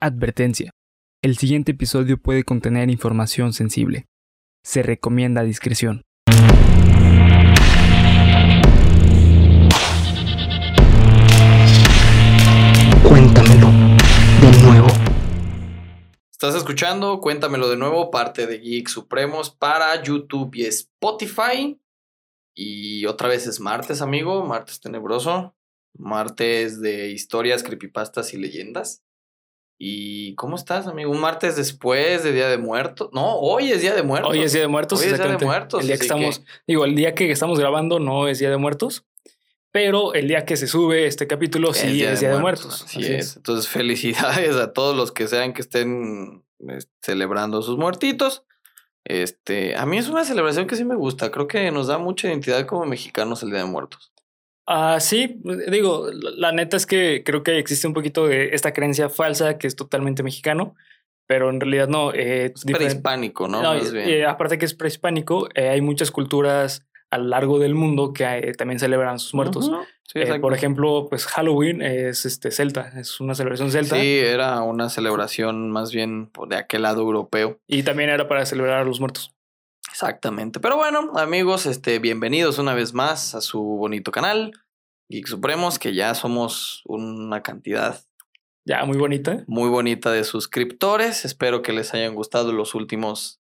Advertencia. El siguiente episodio puede contener información sensible. Se recomienda discreción. Cuéntamelo de nuevo. Estás escuchando, cuéntamelo de nuevo, parte de Geek Supremos para YouTube y Spotify. Y otra vez es martes, amigo, martes tenebroso, martes de historias, creepypastas y leyendas. ¿Y cómo estás, amigo? Un martes después de Día de Muertos. No, hoy es Día de Muertos. Hoy es Día de Muertos. Hoy es Día de. Muertos, El día que así que- estamos, digo, el día que estamos grabando no es Día de Muertos, pero el día que se sube este capítulo sí es Día, de, Muertos. Así, es. Entonces, felicidades a todos los que sean que estén celebrando sus muertitos. Este, a mí es una celebración que sí me gusta. Creo que nos da mucha identidad como mexicanos el Día de Muertos. Ah, sí, digo, la, neta es que creo que existe un poquito de esta creencia falsa que es totalmente mexicano, pero en realidad no. eh, Es prehispánico, ¿no? No, Más bien. aparte que es prehispánico, eh, hay muchas culturas a lo largo del mundo que eh, también celebran sus muertos. Sí, por ejemplo, pues Halloween es este celta, es una celebración celta Sí, era una celebración más bien por de aquel lado europeo. y también era para celebrar a los muertos. Exactamente. Pero bueno, amigos, este, bienvenidos una vez más a su bonito canal, Geek Supremos, que ya somos una cantidad Ya, muy bonita. muy bonita de suscriptores. Espero que les hayan gustado los últimos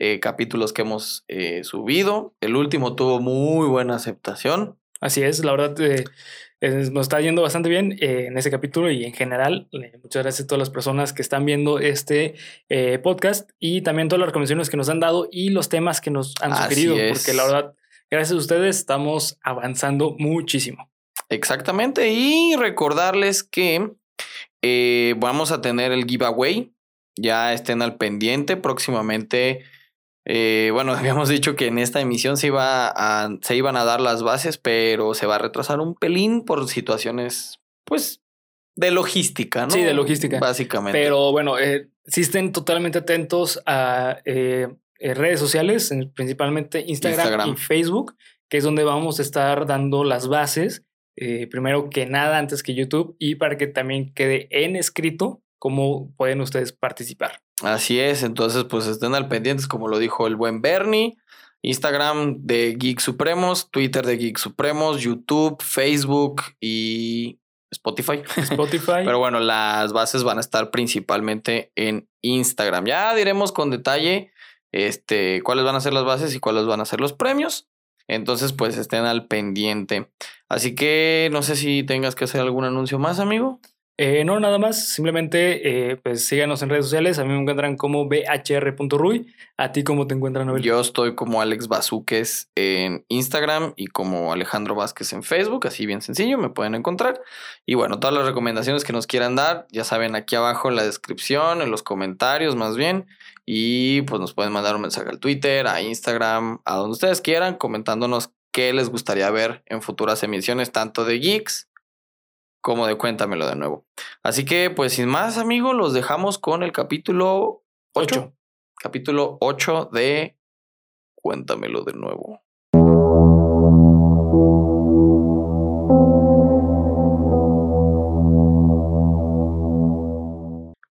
eh, capítulos que hemos eh, subido. El último tuvo muy buena aceptación. Así es, la verdad eh, nos está yendo bastante bien eh, en ese capítulo y en general. eh, muchas gracias a todas las personas que están viendo este eh, podcast y también todas las recomendaciones que nos han dado y los temas que nos han Así sugerido, es. porque la verdad, gracias a ustedes estamos avanzando muchísimo. Exactamente. Y recordarles que vamos a tener el giveaway. Ya estén al pendiente. Próximamente. Eh, bueno, habíamos dicho que en esta emisión se, iba a, se iban a dar las bases, pero se va a retrasar un pelín por situaciones, pues, de logística, ¿no? Sí, de logística. Básicamente. Pero bueno, eh, sí estén totalmente atentos a eh, eh, redes sociales, en- principalmente Instagram, Instagram. y Facebook, que es donde vamos a estar dando las bases, eh, primero que nada, antes que YouTube, y para que también quede en escrito cómo pueden ustedes participar. Así es, entonces pues estén al pendientes, como lo dijo el buen Bernie. Instagram de Geek Supremos, Twitter de Geek Supremos, YouTube, Facebook y Spotify. Spotify. Pero bueno, las bases van a estar principalmente en Instagram. Ya diremos con detalle este, cuáles van a ser las bases y cuáles van a ser los premios. Entonces, pues estén al pendiente. Así que no sé si tengas que hacer algún anuncio más, amigo. Eh, no, nada más, simplemente eh, pues síganos en redes sociales. A mí me encuentran como bhr.ruy. A ti, ¿cómo te encuentran, Abel? Yo estoy como Alex Bazuques en Instagram y como Alejandro Vázquez en Facebook, así bien sencillo, me pueden encontrar. Y bueno, todas las recomendaciones que nos quieran dar, ya saben, aquí abajo en la descripción, en los comentarios más bien. Y pues nos pueden mandar un mensaje al Twitter, a Instagram, a donde ustedes quieran, comentándonos qué les gustaría ver en futuras emisiones, tanto de Geeks como de Cuéntamelo de nuevo. Así que, pues sin más, amigos, los dejamos con el capítulo 8. Ocho. Capítulo 8 de Cuéntamelo de nuevo.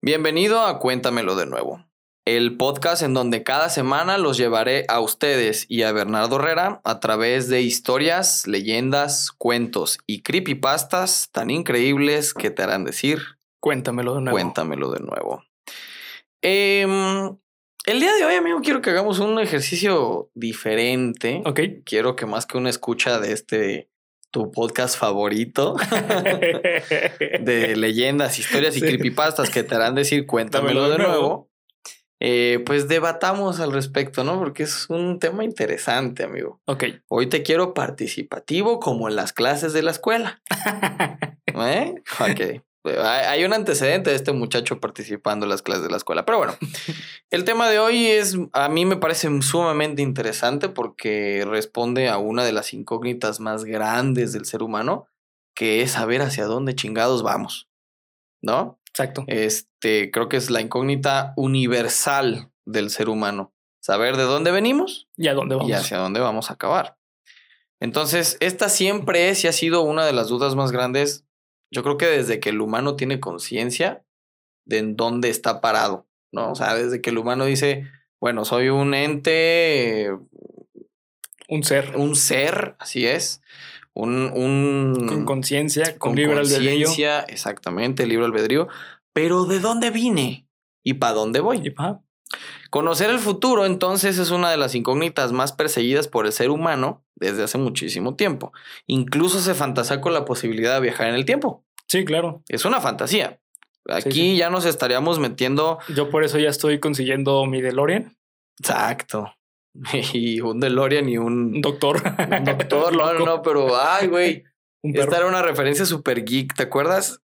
Bienvenido a Cuéntamelo de nuevo, el podcast en donde cada semana los llevaré a ustedes y a Bernardo Herrera a través de historias, leyendas, cuentos y creepypastas tan increíbles que te harán decir Cuéntamelo de nuevo. Cuéntamelo de nuevo. Em, el día de hoy, amigo, quiero que hagamos un ejercicio diferente. Ok. Quiero que más que una escucha de este tu podcast favorito de leyendas, historias y Sí. creepypastas que te harán decir cuéntamelo de nuevo. Eh, pues debatamos al respecto, ¿no? Porque es un tema interesante, amigo. ok. Hoy te quiero participativo como en las clases de la escuela. ¿Eh? Ok. Hay un antecedente de este muchacho participando en las clases de la escuela. Pero bueno, el tema de hoy es, a mí me parece sumamente interesante porque responde a una de las incógnitas más grandes del ser humano, que es saber hacia dónde chingados vamos. ¿No? Exacto. Este, creo que es la incógnita universal del ser humano. Saber de dónde venimos ¿Y a dónde vamos? y hacia dónde vamos a acabar. Entonces, esta siempre es y ha sido una de las dudas más grandes. Yo creo que desde que el humano tiene conciencia, de en dónde está parado, ¿no? O sea, desde que el humano dice, bueno, soy un ente, Un ser un ser, así es, un... un con conciencia, con, con libre albedrío. exactamente, libre albedrío, pero ¿de dónde vine? ¿Y para dónde voy? Y, ajá, Conocer el futuro, entonces, es una de las incógnitas más perseguidas por el ser humano desde hace muchísimo tiempo. Incluso se fantasea con la posibilidad de viajar en el tiempo. Sí, claro. Es una fantasía. Aquí sí. ya nos estaríamos metiendo. Yo por eso ya estoy consiguiendo mi DeLorean. Exacto. Y un DeLorean y un, Un doctor. un doctor. No, no, no, pero ay, güey. Esta era una referencia super geek. ¿Te acuerdas?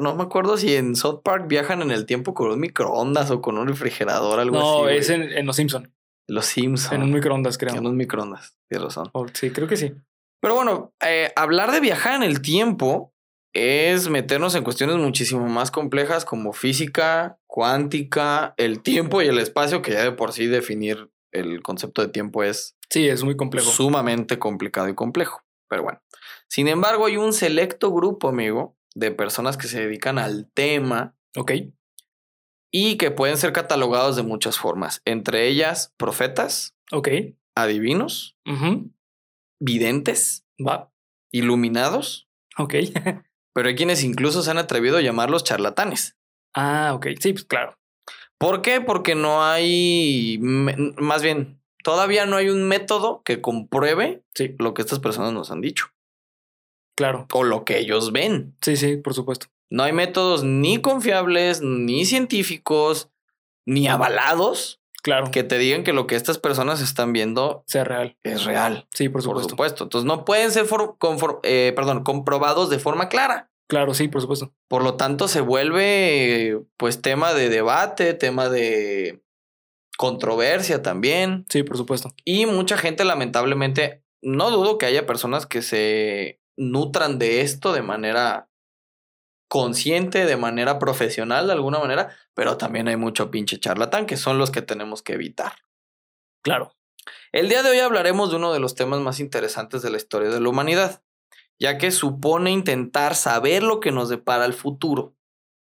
No me acuerdo si en South Park viajan en el tiempo con un microondas o con un refrigerador, algo así. No, es en, en Los Simpson. Los Simpsons. En un microondas, creo. En un microondas. Tienes razón. O- sí, creo que sí. Pero bueno, eh, hablar de viajar en el tiempo es meternos en cuestiones muchísimo más complejas como física, cuántica, el tiempo y el espacio, que ya de por sí definir el concepto de tiempo es Sí, es muy complejo. sumamente complicado y complejo. Pero bueno, sin embargo, hay un selecto grupo, amigo, de personas que se dedican al tema Ok. y que pueden ser catalogados de muchas formas, entre ellas profetas, Ok. adivinos, videntes, Va. iluminados, Ok. pero hay quienes incluso se han atrevido a llamarlos charlatanes. ah, ok. Sí, pues claro. ¿Por qué? Porque no hay, más bien, todavía no hay un método que compruebe Sí, lo que estas personas nos han dicho claro. o lo que ellos ven. Sí, sí, por supuesto. No hay métodos ni confiables, ni científicos, ni avalados Claro. que te digan que lo que estas personas están viendo sea real. es real. Sí, por Por supuesto. supuesto. Entonces no pueden ser eh, perdón, comprobados de forma clara. Claro, sí, por supuesto. Por lo tanto, se vuelve pues tema de debate, tema de controversia también. Sí, por supuesto. Y mucha gente, lamentablemente, no dudo que haya personas que se nutran de esto de manera consciente, de manera profesional, de alguna manera, pero también hay mucho pinche charlatán, que son los que tenemos que evitar. Claro. El día de hoy hablaremos de uno de los temas más interesantes de la historia de la humanidad, ya que supone intentar saber lo que nos depara el futuro.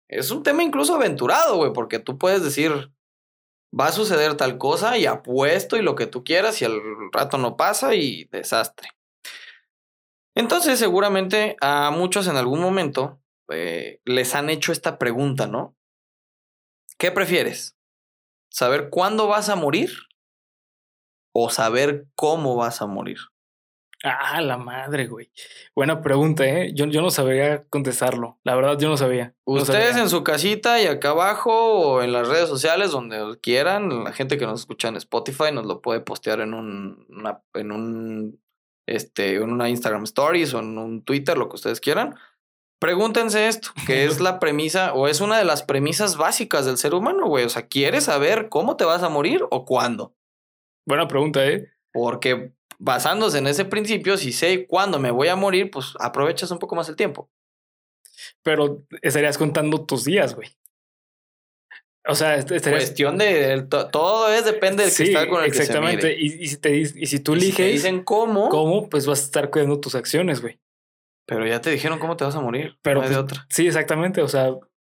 Es un tema incluso aventurado, güey, porque tú puedes decir, va a suceder tal cosa y apuesto y lo que tú quieras y al rato no pasa y desastre. Entonces, seguramente a muchos en algún momento eh, les han hecho esta pregunta, ¿no? ¿Qué prefieres? ¿Saber cuándo vas a morir? ¿O saber cómo vas a morir? Ah, la madre, güey. Buena pregunta, ¿eh? Yo, yo no sabría contestarlo. La verdad, yo no sabía. No Ustedes sabía. en su casita y acá abajo o en las redes sociales, donde quieran, la gente que nos escucha en Spotify nos lo puede postear en un, una, en un, este, en una Instagram Stories o en un Twitter, lo que ustedes quieran. Pregúntense esto, que es la premisa o es una de las premisas básicas del ser humano, güey. O sea, ¿quieres saber cómo te vas a morir o cuándo? Buena pregunta, ¿eh? Porque basándose en ese principio, si sé cuándo me voy a morir, pues aprovechas un poco más el tiempo. Pero estarías contando tus días, güey. O sea, est- estarías. Cuestión de to- todo es depende del Sí, cristal con el exactamente. que se mire. Y, y si te, y si tú Y si eliges te dicen cómo, cómo, pues vas a estar cuidando tus acciones, güey. pero ya te dijeron cómo te vas a morir. Pero no de pues, otra. Sí, exactamente. O sea,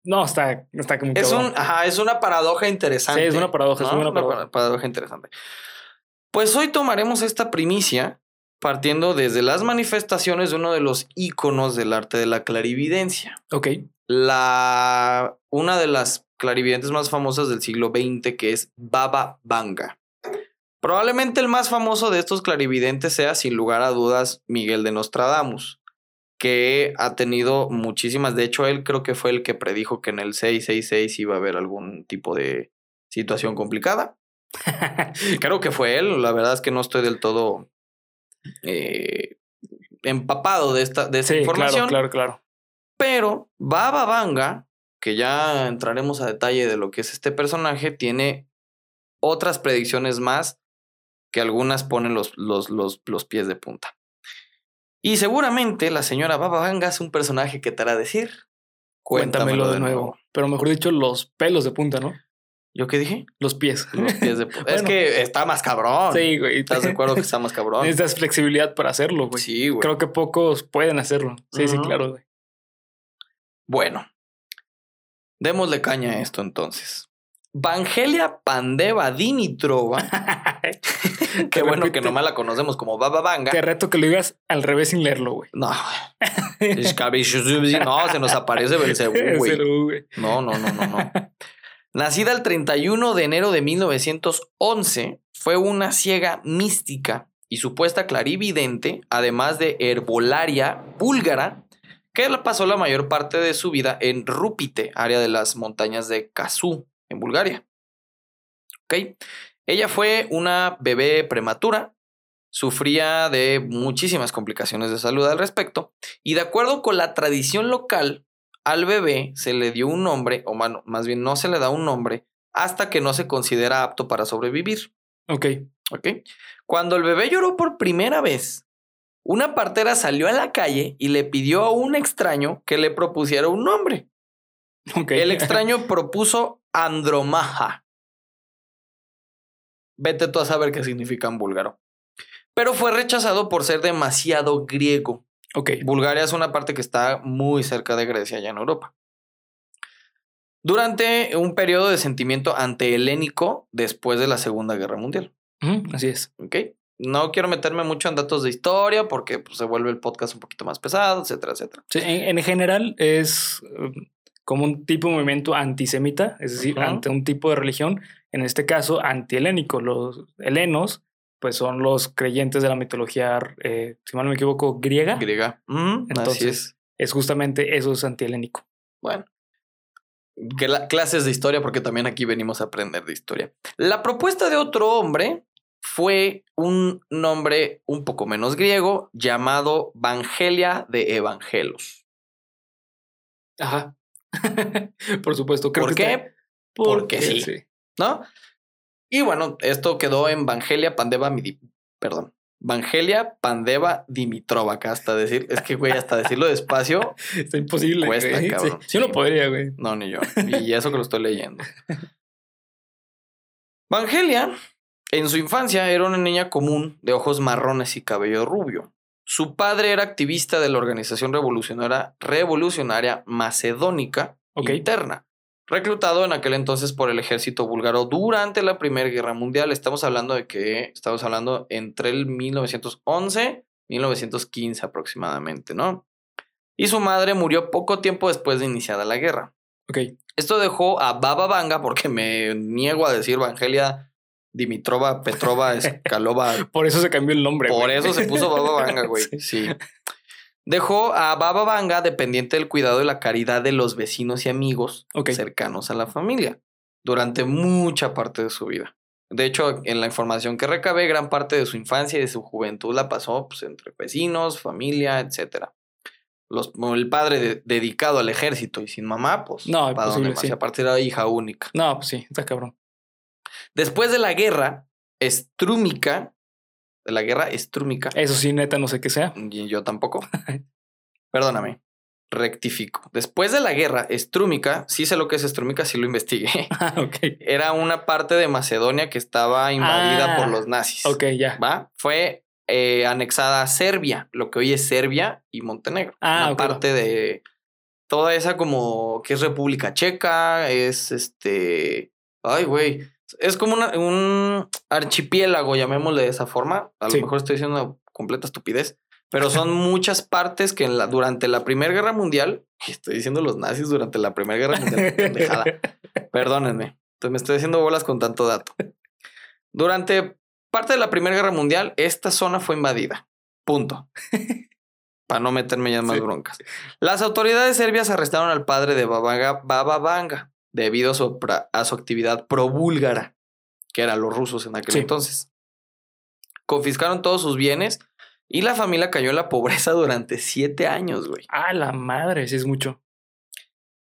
no, está, está como Es un, ajá, es una paradoja interesante. Sí, es una paradoja, es una paradoja. pa- paradoja interesante. Pues hoy tomaremos esta primicia partiendo desde las manifestaciones de uno de los íconos del arte de la clarividencia. Ok. La, una de las clarividentes más famosas del siglo XX, que es Baba Vanga. Probablemente el más famoso de estos clarividentes sea, sin lugar a dudas, Miguel de Nostradamus, que ha tenido muchísimas. De hecho, él creo que fue el que predijo que en el 666 iba a haber algún tipo de situación complicada. Creo que fue él. La verdad es que no estoy del todo eh, empapado de esta, de esta sí, información. claro, claro, claro. Pero Baba Vanga, que ya entraremos a detalle de lo que es este personaje, tiene otras predicciones más que algunas ponen los, los, los, los pies de punta. Y seguramente la señora Baba Vanga es un personaje que te hará decir. Cuéntamelo, de nuevo. Pero mejor dicho, los pelos de punta, ¿no? ¿Yo qué dije? Los pies. Los pies de punta. es Bueno. que está más cabrón. Sí, güey. ¿Estás de acuerdo que está más cabrón? Necesitas flexibilidad para hacerlo, güey. Sí, güey. Creo que pocos pueden hacerlo. Sí, sí, claro, güey. Bueno. Démosle caña a esto entonces. Vangelia Pandeva Dimitrova, qué bueno que nomás la conocemos como Baba Vanga. Te reto que lo digas al revés sin leerlo, güey. No, no, se nos aparece. Belcebú, güey. No, no, no, no, no. Nacida el 31 de enero de 1911, fue una ciega mística y supuesta clarividente, además de herbolaria búlgara, que pasó la mayor parte de su vida en Rupite, área de las montañas de Kazú, en Bulgaria. ¿Ok? Ella fue una bebé prematura, sufría de muchísimas complicaciones de salud al respecto, y de acuerdo con la tradición local, al bebé se le dio un nombre, o más, más bien no se le da un nombre, hasta que no se considera apto para sobrevivir. Ok. ¿Ok? Cuando el bebé lloró por primera vez, una partera salió a la calle y le pidió a un extraño que le propusiera un nombre. Ok. El extraño propuso Andromaja. Vete tú a saber qué significa en búlgaro. Pero fue rechazado por ser demasiado griego. Ok. Bulgaria es una parte que está muy cerca de Grecia, allá en Europa. Durante un periodo de sentimiento antihelénico después de la Segunda Guerra Mundial. Así es. ¿Ok? No quiero meterme mucho en datos de historia porque pues, se vuelve el podcast un poquito más pesado, etcétera, etcétera. Sí, en, en general es um, como un tipo de movimiento antisemita, es decir, ante un tipo de religión, en este caso antihelénico. Los helenos, pues son los creyentes de la mitología, eh, si mal no me equivoco, griega. Griega. Así Entonces- es. Es justamente eso es antihelénico. Bueno. Cla- Clases de historia, porque también aquí venimos a aprender de historia. La propuesta de otro hombre fue un nombre un poco menos griego llamado Vangelia de Evangelos. Ajá. Por supuesto. Creo ¿Por que qué? está- Porque sí. ¿No? Y bueno, esto quedó en Vangelia Pandeva Perdón. Vangelia Pandeva Dimitrova, acá hasta decir, es que güey, hasta decirlo despacio, Está imposible. Cuesta, güey. Sí, cabrón. Yo no Sí. podría, güey. No, ni yo. Y eso que lo estoy leyendo. Vangelia, en su infancia, era una niña común de ojos marrones y cabello rubio. Su padre era activista de la organización revolucionaria, revolucionaria macedónica Ok. interna, reclutado en aquel entonces por el ejército búlgaro durante la Primera Guerra Mundial. Estamos hablando de que estamos hablando entre el 1911 y 1915 aproximadamente, ¿no? Y su madre murió poco tiempo después de iniciada la guerra. Ok. Esto dejó a Baba Vanga, porque me niego a decir Vangelia Dimitrova Petrova Escalova. Por eso se cambió el nombre. Por güey. eso se puso Baba Vanga, güey. Sí. Sí. Dejó a Baba Vanga dependiente del cuidado y la caridad de los vecinos y amigos cercanos a la familia durante mucha parte de su vida. De hecho, en la información que recabé, gran parte de su infancia y de su juventud la pasó pues, entre vecinos, familia, etcétera. Los, el padre de- dedicado al ejército y sin mamá, pues No, ¿para imposible, más? sí. Aparte era hija única. No, pues sí, está cabrón. Después de la guerra, Estrúmica, de la guerra Estrúmica, Eso sí, neta, no sé qué sea. y yo tampoco. Perdóname. Rectifico. Después de la guerra, Estrúmica, sí sé lo que es Estrúmica, sí lo investigué. Ah, ok. Era una parte de Macedonia que estaba invadida Ah, por los nazis. Ok, ya. ¿Va? Fue eh, anexada a Serbia, lo que hoy es Serbia y Montenegro. Ah, una parte de toda esa como que es República Checa, es este. Ay, güey. Es como una- un archipiélago, llamémosle de esa forma. A lo mejor estoy diciendo una completa estupidez. Pero son muchas partes que en la, durante la Primera Guerra Mundial, estoy diciendo los nazis durante la Primera Guerra Mundial, pendejada. Perdónenme. Entonces me estoy haciendo bolas con tanto dato. Durante parte de la Primera Guerra Mundial, esta zona fue invadida. Punto. Para no meterme ya en más Sí. broncas. Las autoridades serbias arrestaron al padre de Baba, Baba Vanga debido a su, pra- a su actividad pro-búlgara, que eran los rusos en aquel Sí. entonces. Confiscaron todos sus bienes y la familia cayó en la pobreza durante siete años, güey. Ah, la madre, sí es mucho.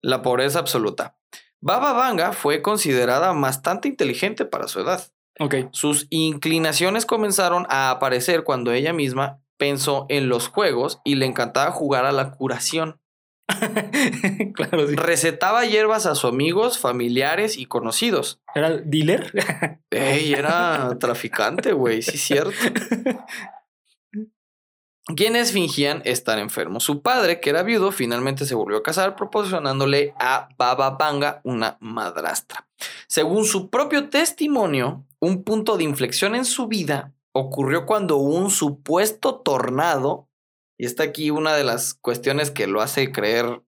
La pobreza absoluta. Baba Vanga fue considerada bastante inteligente para su edad. Ok. Sus inclinaciones comenzaron a aparecer cuando ella misma pensó en los juegos y le encantaba jugar a la curación. claro, sí. Recetaba hierbas a sus amigos, familiares y conocidos. ¿Era el dealer? Ey, era traficante, güey, sí es cierto. quienes fingían estar enfermos. Su padre, que era viudo, finalmente se volvió a casar, proporcionándole a Baba Vanga una madrastra. Según su propio testimonio, un punto de inflexión en su vida ocurrió cuando un supuesto tornado, y está aquí una de las cuestiones que lo hace creer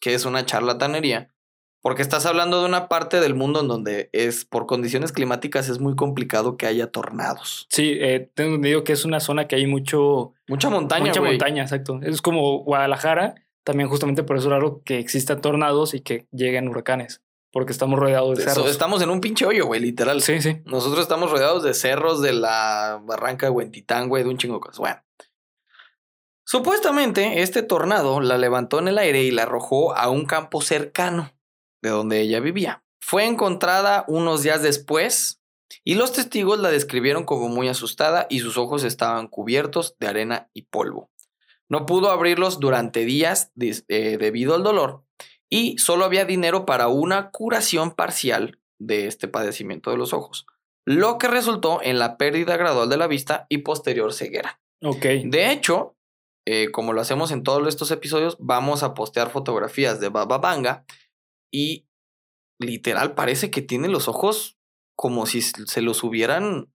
que es una charlatanería, porque estás hablando de una parte del mundo en donde es por condiciones climáticas es muy complicado que haya tornados. Sí, eh, tengo entendido que es una zona que hay mucho... Mucha montaña, Mucha montaña, exacto. Es como Guadalajara, también justamente por eso es raro que existan tornados y que lleguen huracanes, porque estamos rodeados de Eso, cerros. Estamos en un pinche hoyo, güey, literal. Sí, sí. Nosotros estamos rodeados de cerros de la barranca de Huentitán, güey, de un chingo de cosas. Bueno. Supuestamente, este tornado la levantó en el aire y la arrojó a un campo cercano de donde ella vivía. Fue encontrada unos días después y los testigos la describieron como muy asustada y sus ojos estaban cubiertos de arena y polvo. No pudo abrirlos durante días eh, debido al dolor y solo había dinero para una curación parcial de este padecimiento de los ojos, lo que resultó en la pérdida gradual de la vista y posterior ceguera. Ok. De hecho, eh, como lo hacemos en todos estos episodios, vamos a postear fotografías de Baba Vanga y literal parece que tiene los ojos como si se los hubieran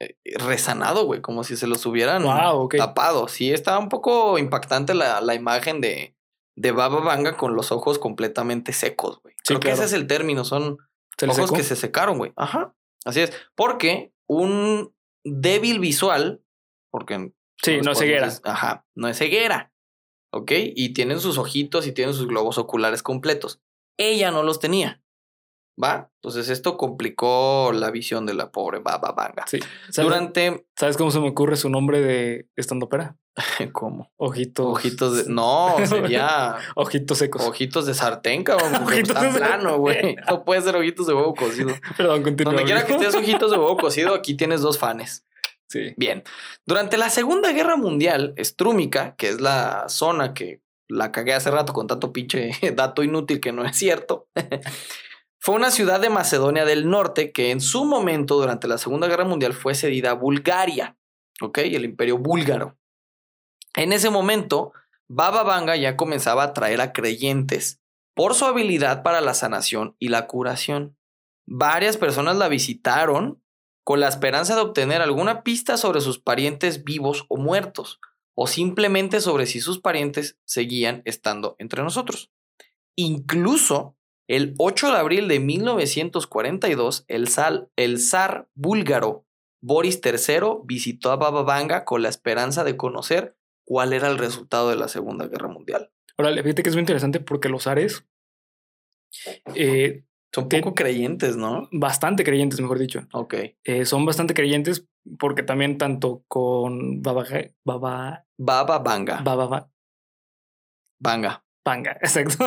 eh, resanado, güey, como si se los hubieran Wow, tapado. Sí, está un poco impactante la, la imagen de, de Baba Vanga con los ojos completamente secos, güey. Sí, Creo que ese es el término, son ¿Se le ojos secó? que se secaron, güey. Ajá. Así es. Porque un débil visual, porque Sí, no podemos ceguera. Ajá, no es ceguera. ¿Ok? Y tienen sus ojitos y tienen sus globos oculares completos. Ella no los tenía. ¿Va? Entonces esto complicó la visión de la pobre Baba Vanga. Sí. ¿Sabes, Durante... ¿Sabes cómo se me ocurre su nombre de estando opera? ¿Cómo? Ojitos. Ojitos de... No, sería... Ojitos secos. Ojitos de sartén, cabrón. Ojitos está de plano, güey. No puede ser ojitos de huevo cocido. Perdón, continúa. Donde quiera que estés ojitos de huevo cocido, aquí tienes dos fanes. Sí. Bien, durante la Segunda Guerra Mundial, Strúmica, que es la zona que la cagué hace rato con tanto pinche dato inútil que no es cierto, fue una ciudad de Macedonia del Norte que en su momento, durante la Segunda Guerra Mundial, fue cedida a Bulgaria, ¿ok? El imperio búlgaro. En ese momento, Baba Vanga ya comenzaba a atraer a creyentes por su habilidad para la sanación y la curación. Varias personas la visitaron con la esperanza de obtener alguna pista sobre sus parientes vivos o muertos, o simplemente sobre si sus parientes seguían estando entre nosotros. Incluso el 8 de abril de 1942, el, zar búlgaro Boris III visitó a Baba Vanga con la esperanza de conocer cuál era el resultado de la Segunda Guerra Mundial. Ahora, fíjate que es muy interesante porque los Ares, eh, Son poco creyentes, ¿no? bastante creyentes, mejor dicho, Ok. eh, son bastante creyentes porque también tanto con Baba, Baba, Baba Vanga. Baba, Ba- Vanga. Banga, exacto.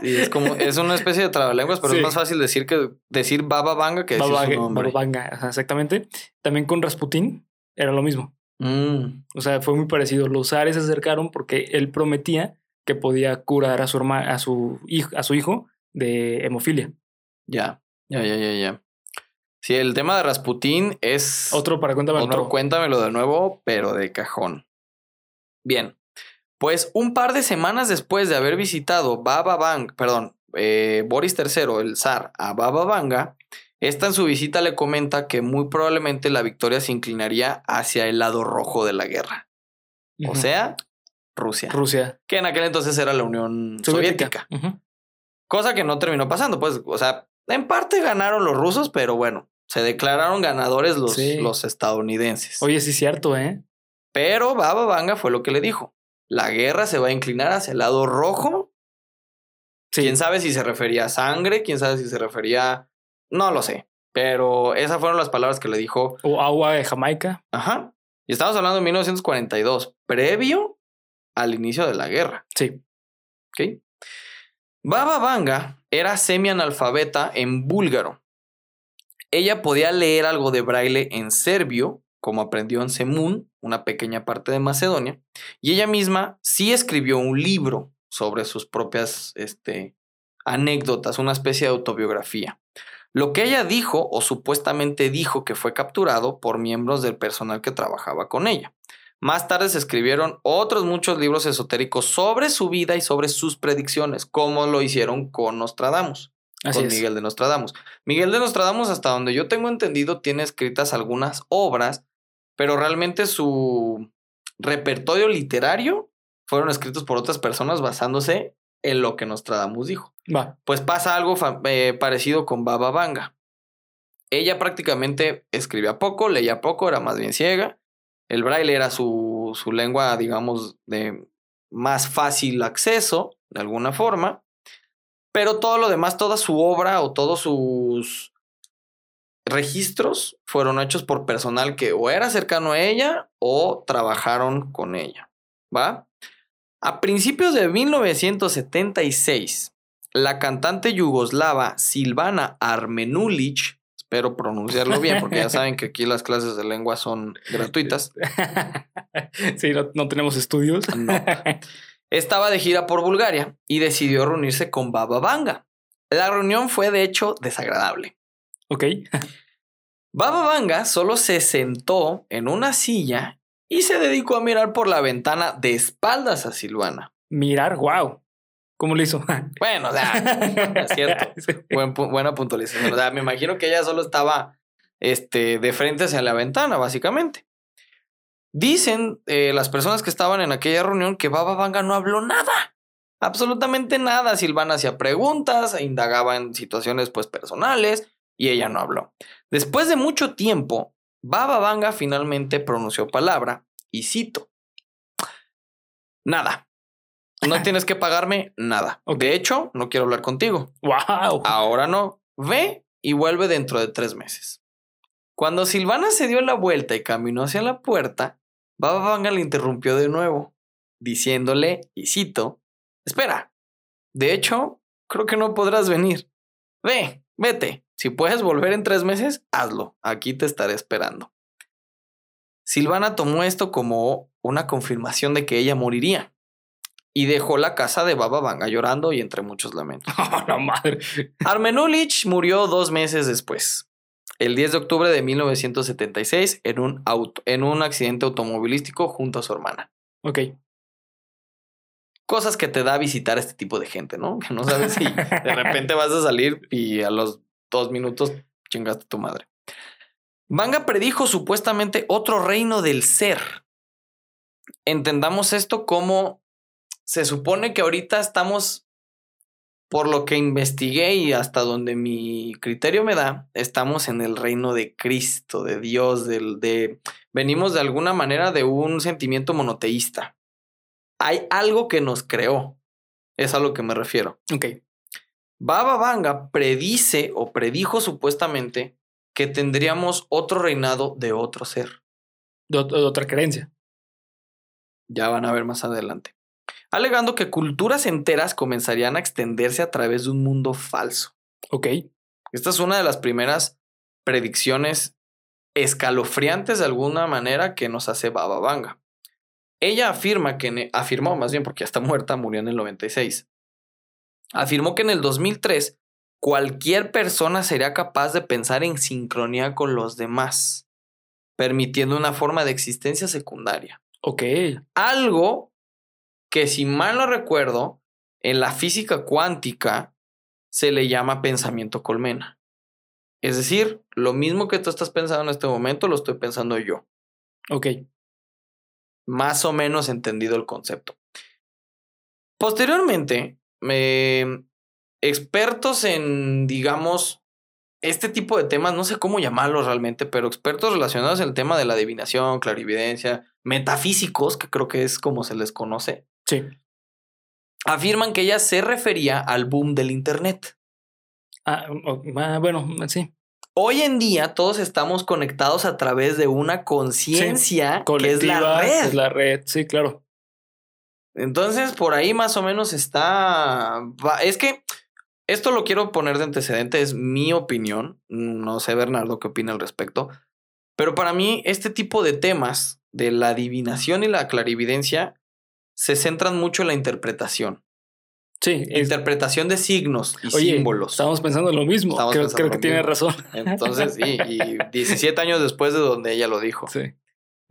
Sí, es como, es una especie de trabalenguas, pero Sí. es más fácil decir que decir Baba Vanga que decir Baba, su nombre. Baba Banga, ajá, exactamente. También con Rasputín era lo mismo. Mm, O sea, fue muy parecido. Los Ares se acercaron porque él prometía que podía curar a su hermano, a su hijo, a su hijo de hemofilia. Ya, ya, ya, ya, ya. Sí, el tema de Rasputín es Otro para cuéntame de otro nuevo. cuéntamelo de nuevo, pero de cajón. Bien, pues un par de semanas después de haber visitado Baba Vanga, perdón, eh, Boris III, el zar, a Baba Vanga, esta en su visita le comenta que muy probablemente la victoria se inclinaría hacia el lado rojo de la guerra, o sea, Rusia. Rusia. que en aquel entonces era la Unión Soviética. Cosa que no terminó pasando, pues, o sea, en parte ganaron los rusos, pero bueno, se declararon ganadores los, Sí. los estadounidenses. Oye, sí es cierto, ¿eh? Pero Baba Vanga fue lo que le dijo. La guerra se va a inclinar hacia el lado rojo. Sí. Quién sabe si se refería a sangre, quién sabe si se refería. No lo sé. Pero esas fueron las palabras que le dijo. O agua de Jamaica. Ajá. Y estamos hablando de 1942, previo al inicio de la guerra. Sí. ¿ok? Baba Vanga era semi-analfabeta en búlgaro. Ella podía leer algo de braille en serbio, como aprendió en Semun, una pequeña parte de Macedonia, y ella misma sí escribió un libro sobre sus propias este, anécdotas, una especie de autobiografía. Lo que ella dijo o supuestamente dijo que fue capturado por miembros del personal que trabajaba con ella. Más tarde se escribieron otros muchos libros esotéricos sobre su vida y sobre sus predicciones, como lo hicieron con Nostradamus, Así con es. Miguel de Nostradamus. Miguel de Nostradamus, hasta donde yo tengo entendido, tiene escritas algunas obras, pero realmente su repertorio literario fueron escritos por otras personas basándose en lo que Nostradamus dijo. Va. Pues pasa algo eh, parecido con Baba Vanga. Ella prácticamente escribía poco, leía poco, era más bien ciega. El braille era su, su lengua, digamos, de más fácil acceso, de alguna forma. Pero todo lo demás, toda su obra o todos sus registros fueron hechos por personal que o era cercano a ella o trabajaron con ella. ¿Va? A principios de 1976, la cantante yugoslava Silvana Armenulic, espero pronunciarlo bien porque ya saben que aquí las clases de lengua son gratuitas, sí, no, no tenemos estudios. No. estaba de gira por Bulgaria y decidió reunirse con Baba Vanga. La reunión fue de hecho desagradable. ok. Baba Vanga solo se sentó en una silla y se dedicó a mirar por la ventana de espaldas a Silvana. Mirar, wow. ¿Cómo lo hizo? Bueno, o sea, es cierto. Sí. Buen pu- buena puntualización. O sea, me imagino que ella solo estaba este, de frente hacia la ventana, básicamente. Dicen eh, las personas que estaban en aquella reunión que Baba Vanga no habló nada. Absolutamente nada. Silvana hacía preguntas, e indagaba en situaciones pues personales y ella no habló. Después de mucho tiempo, Baba Vanga finalmente pronunció palabra y cito. Nada. No tienes que pagarme nada. De hecho, no quiero hablar contigo. Wow. Ahora no. Ve y vuelve dentro de tres meses. Cuando Silvana se dio la vuelta y caminó hacia la puerta, Baba Vanga le interrumpió de nuevo, diciéndole, y cito, espera, de hecho, creo que no podrás venir. Ve, vete. Si puedes volver en tres meses, hazlo. Aquí te estaré esperando. Silvana tomó esto como una confirmación de que ella moriría y dejó la casa de Baba Vanga llorando y entre muchos lamentos. la madre. Armenulich murió dos meses después, el 10 de octubre de 1976, en un, auto, en un accidente automovilístico junto a su hermana. Ok. Cosas que te da visitar este tipo de gente, ¿no? Que no sabes si de repente vas a salir y a los dos minutos chingaste a tu madre. Vanga predijo supuestamente otro reino del ser. Entendamos esto como se supone que ahorita estamos, por lo que investigué y hasta donde mi criterio me da, estamos en el reino de Cristo, de Dios, del, de venimos de alguna manera de un sentimiento monoteísta. Hay algo que nos creó. Es a lo que me refiero. Ok. Baba Vanga predice o predijo supuestamente que tendríamos otro reinado de otro ser. De, ot- de otra creencia. Ya van a ver más adelante. Alegando que culturas enteras comenzarían a extenderse a través de un mundo falso. Ok. Esta es una de las primeras predicciones escalofriantes de alguna manera que nos hace Baba Vanga. Ella afirma que, e, afirmó más bien porque ya está muerta, murió en el 96. Afirmó que en el 2003 cualquier persona sería capaz de pensar en sincronía con los demás, permitiendo una forma de existencia secundaria. Ok. Algo que si mal no recuerdo, en la física cuántica se le llama pensamiento colmena. Es decir, lo mismo que tú estás pensando en este momento, lo estoy pensando yo. Ok. Más o menos entendido el concepto. Posteriormente, me- expertos en, digamos, este tipo de temas, no sé cómo llamarlos realmente, pero expertos relacionados en el tema de la adivinación, clarividencia, metafísicos, que creo que es como se les conoce, Sí. afirman que ella se refería al boom del Internet. Ah, ah, bueno, sí. Hoy en día todos estamos conectados a través de una conciencia que es la red. Es la red. Sí, claro. Entonces, por ahí más o menos está. Es que esto lo quiero poner de antecedente, es mi opinión. No sé, Bernardo, qué opina al respecto. Pero para mí, este tipo de temas de la adivinación y la clarividencia se centran mucho en la interpretación. Sí. es- Interpretación de signos y oye, símbolos. Estamos pensando lo mismo. Estamos creo creo lo que tiene razón. Entonces, sí, y 17 años después de donde ella lo dijo. Sí.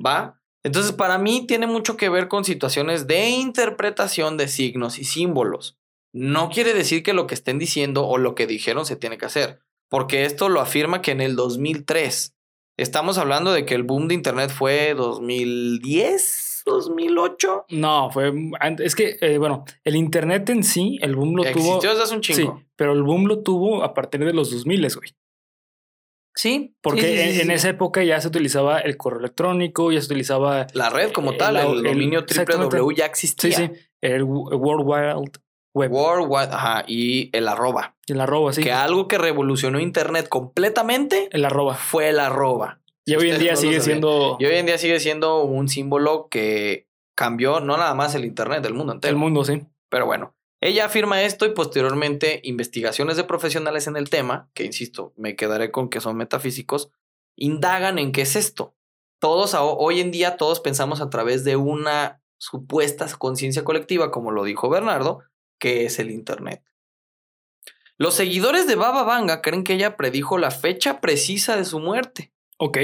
¿Va? Entonces, para mí tiene mucho que ver con situaciones de interpretación de signos y símbolos. No quiere decir que lo que estén diciendo o lo que dijeron se tiene que hacer, porque esto lo afirma que en el 2003. Estamos hablando de que el boom de Internet fue 2010, 2008. No, fue. Es que, eh, bueno, el Internet en sí, el boom lo tuvo. Existió desde hace un Sí, pero el boom lo tuvo a partir de los 2000, güey. Sí, Porque sí, sí, sí, en, sí, sí. esa época ya se utilizaba el correo electrónico, ya se utilizaba. La red como el- tal, el, el- dominio exactamente. www ya Sí, existía. sí. El w- World Wide Web. World Wide, ajá, y el arroba. El arroba, sí. Que algo que revolucionó Internet completamente El arroba. fue el arroba. Y hoy en día no sigue siendo Y hoy en día sigue siendo un símbolo que cambió no nada más el Internet, el mundo entero. el mundo, sí. Pero bueno, ella afirma esto y posteriormente investigaciones de profesionales en el tema, que insisto, me quedaré con que son metafísicos, indagan en qué es esto. Todos, hoy en día, todos pensamos a través de una supuesta conciencia colectiva, como lo dijo Bernardo, que es el Internet. Los seguidores de Baba Vanga creen que ella predijo la fecha precisa de su muerte, Ok.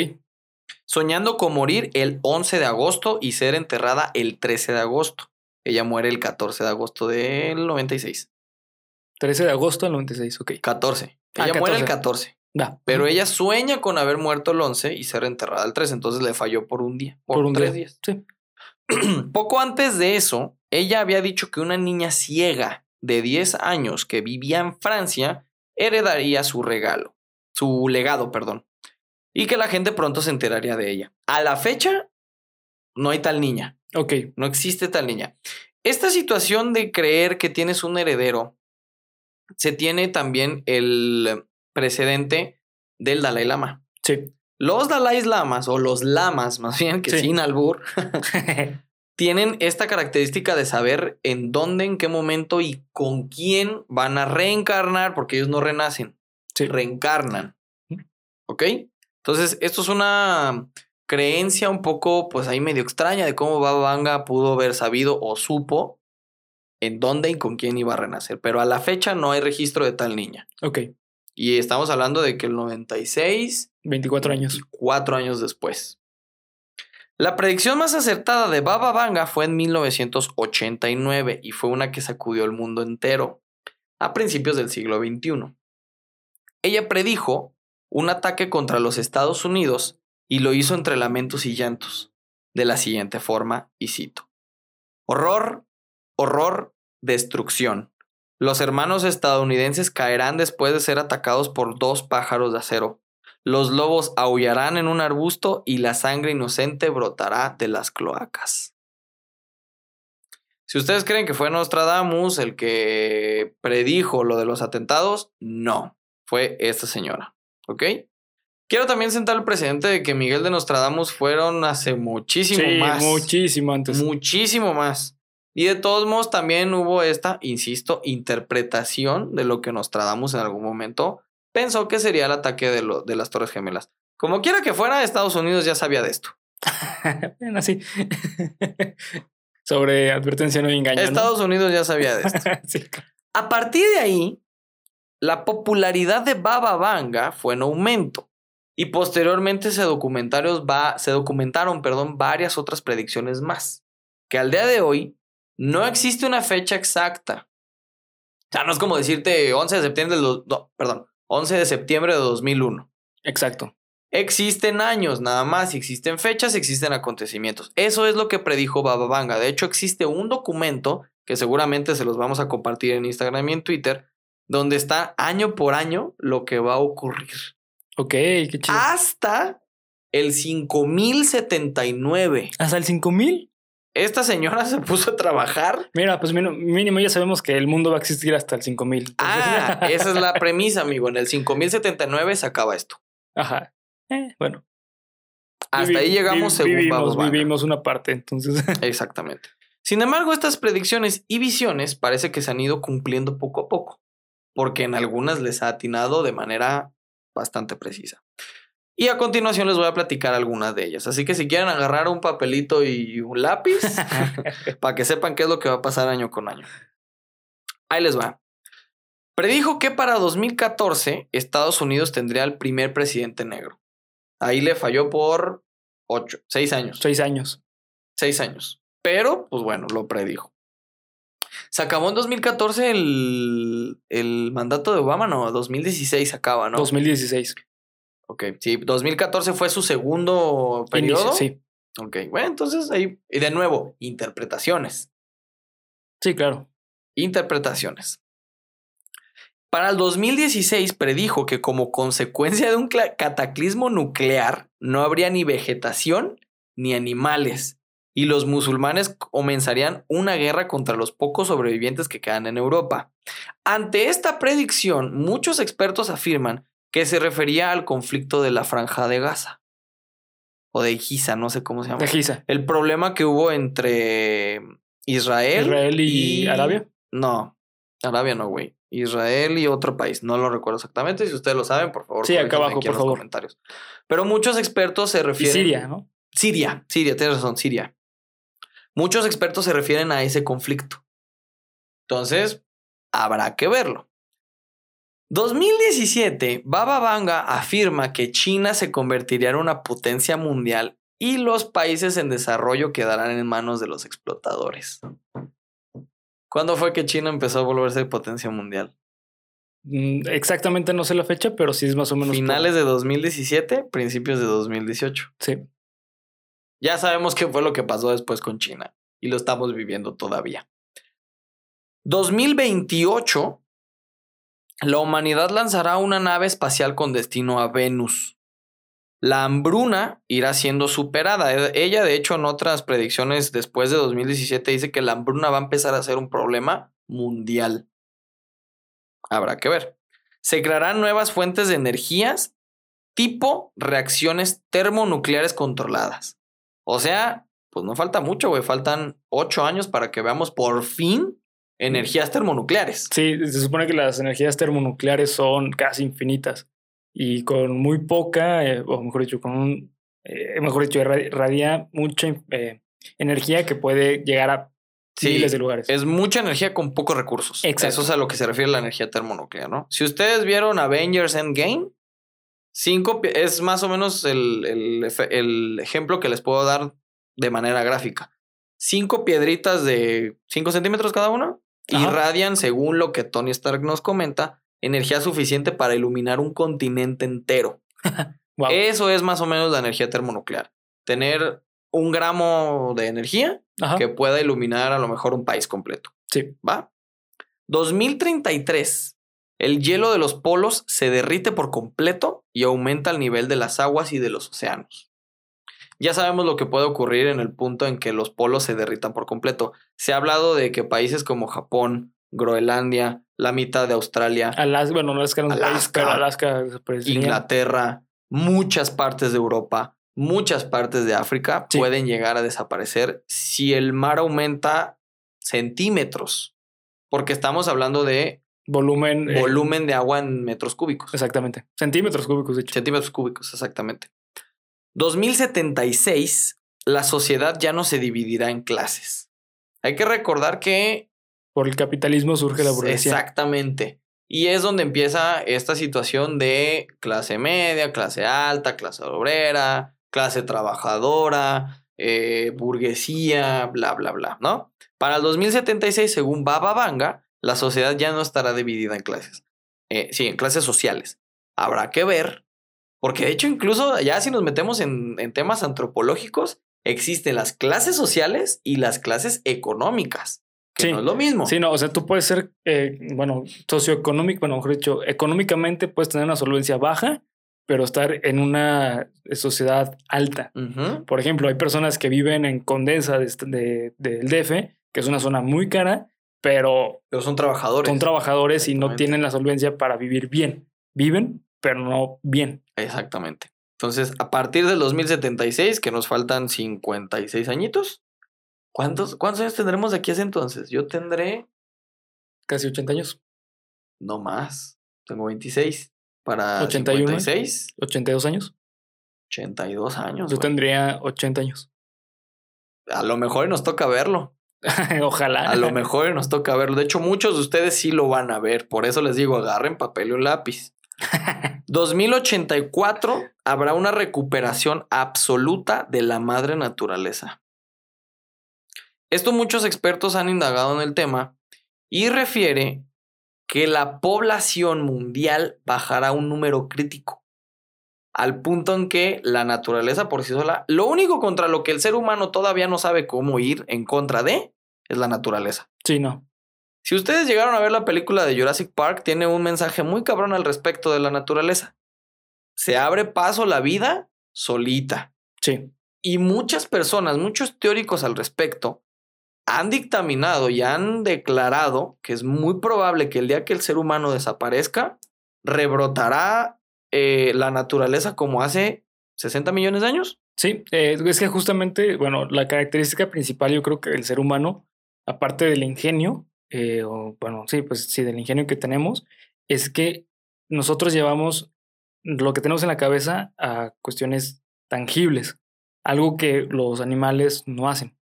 soñando con morir el 11 de agosto y ser enterrada el 13 de agosto. Ella muere el 14 de agosto del 96. 13 de agosto del 96, ok. 14. Ah, Ella muere el 14. 14. Da. Pero ella sueña con haber muerto el 11 y ser enterrada el 13. Entonces le falló por un día. Por, por un tres día. días. Sí. Poco antes de eso, ella había dicho que una niña ciega de 10 años que vivía en Francia heredaría su regalo. Su legado, perdón. Y que la gente pronto se enteraría de ella. A la fecha, no hay tal niña. Ok. No existe tal niña. Esta situación de creer que tienes un heredero, se tiene también el precedente del Dalai Lama. Sí. Los Dalai Lamas, o los lamas más bien, que Sí. sin albur, tienen esta característica de saber en dónde, en qué momento y con quién van a reencarnar, porque ellos no renacen, sí. reencarnan. ¿Ok? Entonces, esto es una creencia un poco, pues ahí medio extraña de cómo Baba Vanga pudo haber sabido o supo en dónde y con quién iba a renacer. Pero a la fecha no hay registro de tal niña. ok. Y estamos hablando de que el 96, 24 años. cuatro años después. La predicción más acertada de Baba Vanga fue en 1989 y fue una que sacudió el mundo entero a principios del siglo XXI. Ella predijo un ataque contra los Estados Unidos y lo hizo entre lamentos y llantos, de la siguiente forma, y cito. Horror, horror, destrucción. Los hermanos estadounidenses caerán después de ser atacados por dos pájaros de acero. Los lobos aullarán en un arbusto y la sangre inocente brotará de las cloacas. Si ustedes creen que fue Nostradamus el que predijo lo de los atentados, no, fue esta señora. ¿Ok? Quiero también sentar el precedente de que Miguel de Nostradamus fueron hace muchísimo sí, más. muchísimo antes. Muchísimo más. Y de todos modos también hubo esta, insisto, interpretación de lo que Nostradamus en algún momento pensó que sería el ataque de, lo- de las Torres Gemelas. Como quiera que fuera, Estados Unidos ya sabía de esto. Bueno, así. Sobre advertencia no engaño. ¿no? Estados Unidos ya sabía de esto. sí. A partir de ahí, la popularidad de Baba Vanga fue en aumento. Y posteriormente se, documentarios va, se documentaron perdón, varias otras predicciones más. Que al día de hoy no existe una fecha exacta. O sea, no es como decirte 11 de septiembre del... do- no, perdón, 11 de septiembre de 2001. Exacto. Existen años nada más, y existen fechas, existen acontecimientos. Eso es lo que predijo Baba Vanga. De hecho, existe un documento que seguramente se los vamos a compartir en Instagram y en Twitter, donde está año por año lo que va a ocurrir. Ok, qué chido. Hasta el 5079. Hasta el 5000. Esta señora se puso a trabajar. Mira, pues mínimo, ya sabemos que el mundo va a existir hasta el 5000. Ah, esa es la premisa, amigo. En el 5079 se acaba esto. Ajá. Eh, bueno. Hasta Vivi- ahí llegamos vi- según vivimos, Vanga. vivimos una parte, entonces. Exactamente. Sin embargo, estas predicciones y visiones parece que se han ido cumpliendo poco a poco, porque en algunas les ha atinado de manera bastante precisa. Y a continuación les voy a platicar algunas de ellas. Así que si quieren agarrar un papelito y un lápiz, para que sepan qué es lo que va a pasar año con año. Ahí les va. Predijo que para 2014 Estados Unidos tendría el primer presidente negro. Ahí le falló por ocho, seis años. Seis años. Seis años. Pero, pues bueno, lo predijo. Se acabó en 2014 el, el mandato de Obama, no, 2016 se acaba, ¿no? 2016. Ok, sí, 2014 fue su segundo periodo. Inicio, sí. Ok, bueno, entonces ahí, y de nuevo, interpretaciones. Sí, claro. Interpretaciones. Para el 2016 predijo que como consecuencia de un cataclismo nuclear no habría ni vegetación ni animales y los musulmanes comenzarían una guerra contra los pocos sobrevivientes que quedan en Europa. Ante esta predicción, muchos expertos afirman que se refería al conflicto de la franja de Gaza o de Giza, no sé cómo se llama. De Giza. El problema que hubo entre Israel, Israel y, Arabia. No, Arabia no, güey. Israel y otro país. No lo recuerdo exactamente. Si ustedes lo saben, por favor. Sí, acá abajo, por los favor. comentarios. Pero muchos expertos se Y refieren. Siria, ¿no? Siria, Siria, tienes razón, Siria. Muchos expertos se refieren a ese conflicto. Entonces, habrá que verlo. 2017, Baba Vanga afirma que China se convertiría en una potencia mundial y los países en desarrollo quedarán en manos de los explotadores. ¿Cuándo fue que China empezó a volverse potencia mundial? Mm, Exactamente no sé la fecha, pero sí es más o menos. por- Finales de 2017, principios de 2018. Sí. Ya sabemos qué fue lo que pasó después con China y lo estamos viviendo todavía. 2028, la humanidad lanzará una nave espacial con destino a Venus. La hambruna irá siendo superada. E- Ella, de hecho, en otras predicciones después de 2017 dice que la hambruna va a empezar a ser un problema mundial. Habrá que ver. Se crearán nuevas fuentes de energías tipo reacciones termonucleares controladas. O sea, pues no falta mucho, güey. Faltan ocho años para que veamos por fin energías termonucleares. Sí, se supone que las energías termonucleares son casi infinitas y con muy poca, eh, o mejor dicho, con un, eh, mejor dicho, irradia mucha eh, energía que puede llegar a Sí, miles de lugares. Es mucha energía con pocos recursos. Exacto. Eso es a lo que se refiere la energía termonuclear, ¿no? Si ustedes vieron Avengers Endgame, cinco es más o menos el, el ejemplo que les puedo dar de manera gráfica. Cinco piedritas de 5 centímetros cada una Ajá. irradian, según lo que Tony Stark nos comenta, energía suficiente para iluminar un continente entero. Wow. Eso es más o menos la energía termonuclear. Tener un gramo de energía Ajá. que pueda iluminar a lo mejor un país completo. Sí. ¿Va? 2033. El hielo de los polos se derrite por completo y aumenta el nivel de las aguas y de los océanos. Ya sabemos lo que puede ocurrir en el punto en que los polos se derritan por completo. Se ha hablado de que países como Japón, Groenlandia, la mitad de Australia, Alaska, bueno, no Alaska, Alaska desaparecería. Inglaterra, muchas partes de Europa, muchas partes de África Sí. pueden llegar a desaparecer si el mar aumenta centímetros. Porque estamos hablando de Volumen. eh, volumen de agua en metros cúbicos. exactamente. Centímetros cúbicos, de hecho. Centímetros cúbicos, exactamente. 2076, la sociedad ya no se dividirá en clases. Hay que recordar que Por el capitalismo surge la burguesía. Exactamente. Y es donde empieza esta situación de clase media, clase alta, clase obrera, clase trabajadora, eh, burguesía, bla, bla, bla, ¿no? Para el 2076, según Baba Vanga, la sociedad ya no estará dividida en clases. Eh, sí, en clases sociales. Habrá que ver, porque de hecho incluso ya si nos metemos en, en temas antropológicos, existen las clases sociales y las clases económicas, que Sí. no es lo mismo. Sí, no, o sea, tú puedes ser, eh, bueno, socioeconómico, bueno, mejor dicho, económicamente puedes tener una solvencia baja, pero estar en una sociedad alta. Por ejemplo, hay personas que viven en Condensa de, este- de- del DF, que es una zona muy cara, pero Pero son trabajadores. son trabajadores y no tienen la solvencia para vivir bien. Viven, pero no bien. Exactamente. Entonces, a partir del 2076, que nos faltan 56 añitos, ¿cuántos, ¿cuántos años tendremos de aquí a ese entonces? Yo tendré Casi 80 años, no más. Tengo 26. Para 81. 56, 82 años. 82 años. Yo tendría 80 años. A lo mejor nos toca verlo. Ojalá. A lo mejor nos toca verlo. De hecho, muchos de ustedes sí lo van a ver. Por eso les digo, agarren papel y un lápiz. 2084 habrá una recuperación absoluta de la madre naturaleza. Esto muchos expertos han indagado en el tema y refiere que la población mundial bajará a un número crítico, al punto en que la naturaleza por sí sola, lo único contra lo que el ser humano todavía no sabe cómo ir en contra de, es la naturaleza. Sí, no. Si ustedes llegaron a ver la película de Jurassic Park, tiene un mensaje muy cabrón al respecto de la naturaleza. Se abre paso la vida solita. Sí. Y muchas personas, muchos teóricos al respecto, han dictaminado y han declarado que es muy probable que el día que el ser humano desaparezca, rebrotará eh, la naturaleza como hace 60 millones de años. Sí, eh, es que justamente, bueno, la característica principal yo creo que el ser humano, aparte del ingenio, eh, o bueno, sí, pues sí, del ingenio que tenemos, es que nosotros llevamos lo que tenemos en la cabeza a cuestiones tangibles, algo que los animales no hacen.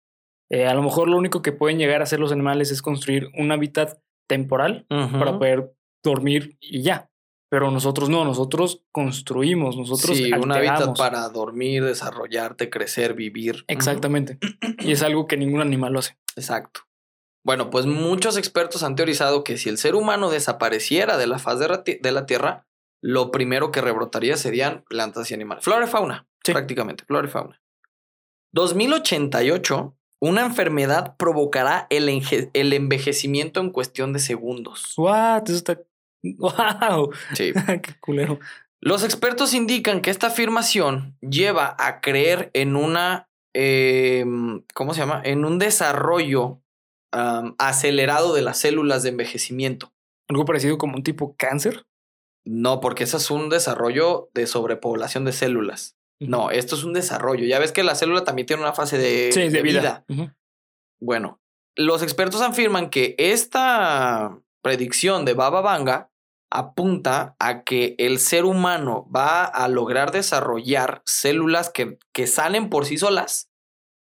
Eh, a lo mejor lo único que pueden llegar a hacer los animales es construir un hábitat temporal para poder dormir y ya. Pero nosotros no, nosotros construimos, nosotros Sí, un hábitat alteramos. para dormir, desarrollarte, crecer, vivir. Exactamente. y es algo que ningún animal lo hace. Exacto. Bueno, pues muchos expertos han teorizado que si el ser humano desapareciera de la faz de la, ti- de la Tierra, lo primero que rebrotaría serían plantas y animales. Flora y fauna, Sí. prácticamente, flora y fauna. 2088, una enfermedad provocará el, el envejecimiento en cuestión de segundos. What? Eso está. ¡Wow! Sí. ¡Qué culero! Los expertos indican que esta afirmación lleva a creer en una, em, ¿cómo se llama? En un desarrollo acelerado de las células de envejecimiento. Algo parecido como un tipo cáncer. No, porque ese es un desarrollo de sobrepoblación de células. No, esto es un desarrollo. Ya ves que la célula también tiene una fase de, Sí, de, de vida. Bueno, los expertos afirman que esta predicción de Baba Vanga apunta a que el ser humano va a lograr desarrollar células que, que salen por sí solas,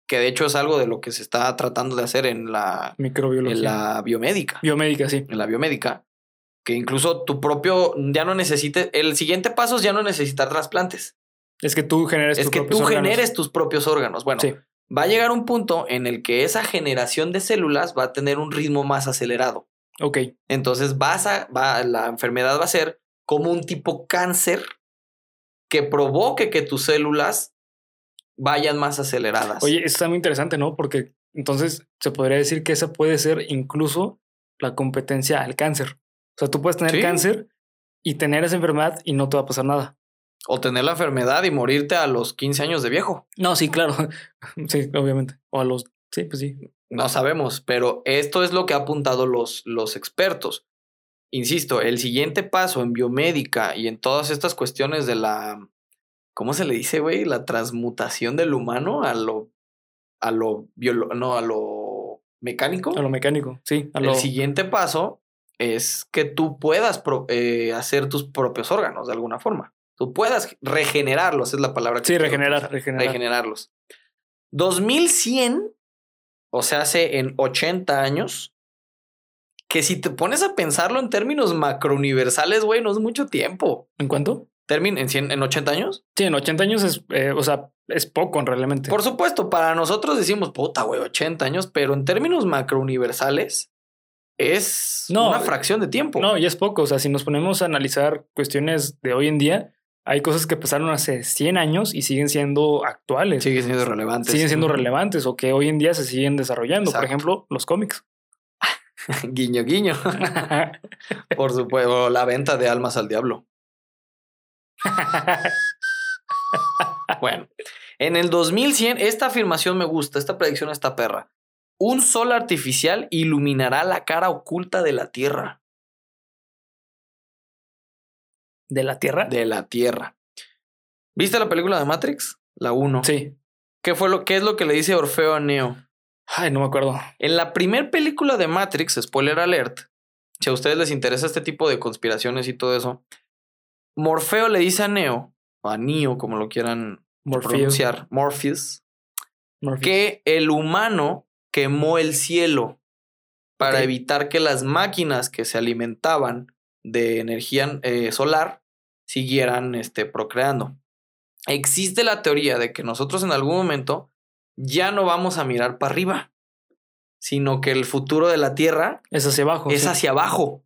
que de hecho es algo de lo que se está tratando de hacer en la, Microbiología. en la biomédica. Biomédica, sí. En la biomédica, que incluso tu propio, ya no necesite, el siguiente paso es ya no necesitar trasplantes. Es que tú generes Es tus que propios tú órganos. generes tus propios órganos. Bueno, Sí. va a llegar un punto en el que esa generación de células va a tener un ritmo más acelerado. Ok. Entonces vas a, va, la enfermedad va a ser como un tipo cáncer que provoque que tus células vayan más aceleradas. Oye, está muy interesante, ¿no? Porque entonces se podría decir que esa puede ser incluso la competencia al cáncer. O sea, tú puedes tener Sí. cáncer y tener esa enfermedad y no te va a pasar nada. O tener la enfermedad y morirte a los 15 años de viejo. No, sí, claro. sí, obviamente. O a los. Sí, pues sí. No sabemos, pero esto es lo que ha apuntado los, los expertos. Insisto, el siguiente paso en biomédica y en todas estas cuestiones de la, ¿cómo se le dice, güey? La transmutación del humano a lo, a lo, biolo- no, a lo mecánico. A lo mecánico. Sí. A lo, El siguiente paso es que tú puedas pro- eh, hacer tus propios órganos de alguna forma. Tú puedas regenerarlos, es la palabra que sí, regenerar, regenerar. regenerarlos. 2100, o sea, hace en 80 años, que si te pones a pensarlo en términos macrouniversales, güey, no es mucho tiempo. ¿En cuánto? En, 100 en 80 años. Sí, en 80 años es, eh, o sea, es poco realmente. Por supuesto, para nosotros decimos, puta, güey, 80 años, pero en términos macrouniversales es No, una fracción de tiempo. No, y es poco. O sea, si nos ponemos a analizar cuestiones de hoy en día, hay cosas que pasaron hace 100 años y siguen siendo actuales. Sigue siendo relevante. siguen siendo relevantes o que hoy en día se siguen desarrollando. Por ejemplo, los cómics. guiño, guiño. Por supuesto, la venta de almas al diablo. Bueno, en el 2100, esta afirmación me gusta, esta predicción está perra. Un sol artificial iluminará la cara oculta de la Tierra. ¿De la Tierra? De la Tierra. ¿Viste la película de Matrix? La 1. Sí. ¿Qué, fue lo, ¿Qué es lo que le dice Orfeo a Neo? Ay, no me acuerdo. En la primer película de Matrix, spoiler alert, si a ustedes les interesa este tipo de conspiraciones y todo eso, Morfeo le dice a Neo, o a Neo, como lo quieran pronunciar, Morpheus, Morpheus. que el humano quemó el cielo para evitar que las máquinas que se alimentaban de energía eh, solar siguieran este, procreando. Existe la teoría de que nosotros en algún momento ya no vamos a mirar para arriba. sino que el futuro de la Tierra Es hacia abajo. es sí. hacia abajo.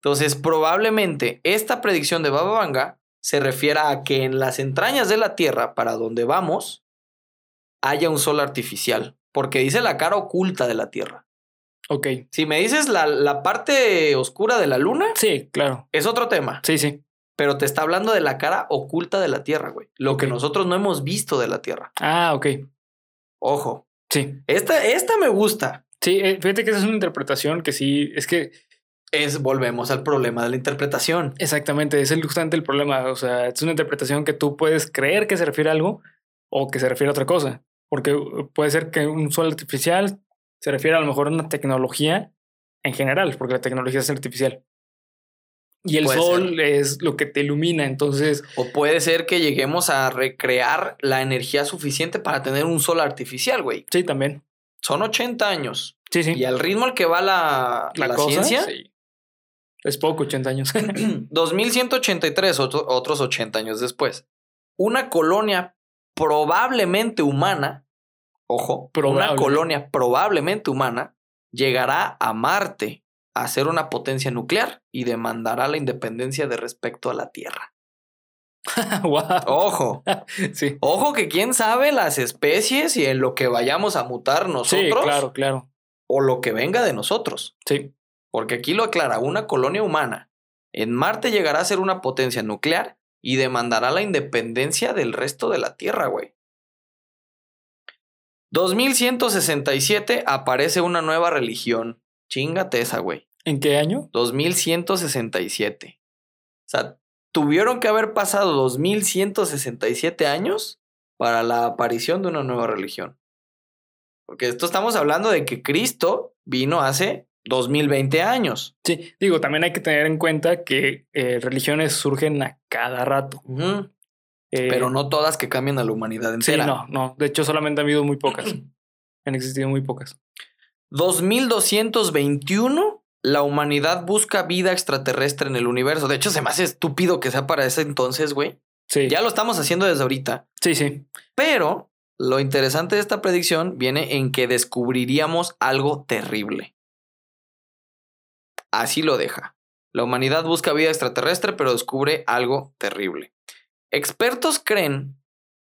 Entonces, probablemente esta predicción de Baba Vanga se refiera a que en las entrañas de la Tierra, para donde vamos, haya un sol artificial, porque dice la cara oculta de la Tierra. Ok. Si me dices la, la parte oscura de la Luna, Sí, claro. es otro tema, Sí, sí. Pero te está hablando de la cara oculta de la Tierra, güey. Lo que nosotros no hemos visto de la Tierra. Ah, ok. Ojo, Sí. esta, esta me gusta. Sí, eh, fíjate que esa es una interpretación que sí, es que Es, volvemos al problema de la interpretación. exactamente es el, justamente el problema. O sea, es una interpretación que tú puedes creer que se refiere a algo o que se refiere a otra cosa. Porque uh, puede ser que un sol artificial se refiere a lo mejor a una tecnología en general, porque la tecnología es artificial. Y el Puede sol es lo que te ilumina. Entonces, O puede ser que lleguemos a recrear la energía suficiente para tener un sol artificial, güey. sí, también. Son 80 años. Sí, sí. Y al ritmo al que va la, la, cosa, ciencia, sí. Es poco, 80 años. 2183, otro- otros 80 años después. Una colonia probablemente humana, ojo, una colonia probablemente humana llegará a Marte a ser una potencia nuclear y demandará la independencia de respecto a la Tierra. wow. Ojo, Sí. ojo que quién sabe las especies y en lo que vayamos a mutar Sí, nosotros claro, claro. o lo que venga de nosotros. Sí. Porque aquí lo aclara, una colonia humana en Marte llegará a ser una potencia nuclear y demandará la independencia del resto de la Tierra, güey. 2167 aparece una nueva religión. Chingate esa, güey. ¿En qué año? 2167. O sea, tuvieron que haber pasado 2167 años para la aparición de una nueva religión. Porque esto estamos hablando de que Cristo vino hace 2020 años. Sí, digo, también hay que tener en cuenta que eh, religiones surgen a cada rato. Eh, Pero no todas que cambian a la humanidad Sí, entera. no, no. De hecho, solamente han habido muy pocas. Han existido muy pocas. 2221, la humanidad busca vida extraterrestre en el universo. De hecho, se me hace estúpido que sea para ese entonces, güey. Sí. Ya lo estamos haciendo desde ahorita. Sí, sí. Pero lo interesante de esta predicción viene en que descubriríamos algo terrible. Así lo deja. La humanidad busca vida extraterrestre, pero descubre algo terrible. Expertos creen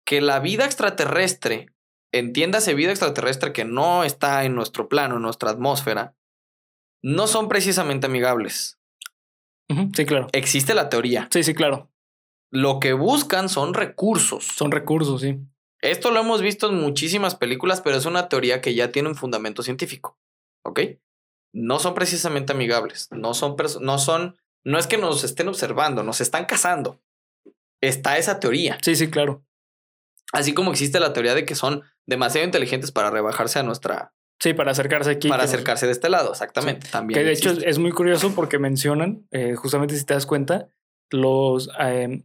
que la vida extraterrestre, entiéndase vida extraterrestre que no está en nuestro plano, en nuestra atmósfera, no son precisamente amigables. Sí, claro. Existe la teoría. Sí, sí, claro. Lo que buscan son recursos. Son recursos, sí. Esto lo hemos visto en muchísimas películas, pero es una teoría que ya tiene un fundamento científico. ¿Ok? No son precisamente amigables. No son, no son, no es que nos estén observando, nos están cazando. Está esa teoría. Sí, sí, claro. Así como existe la teoría de que son demasiado inteligentes para rebajarse a nuestra, Sí, para acercarse aquí. para nos- acercarse de este lado. Exactamente. También. Que de hecho es, muy curioso porque mencionan, eh, justamente si te das cuenta, los, eh,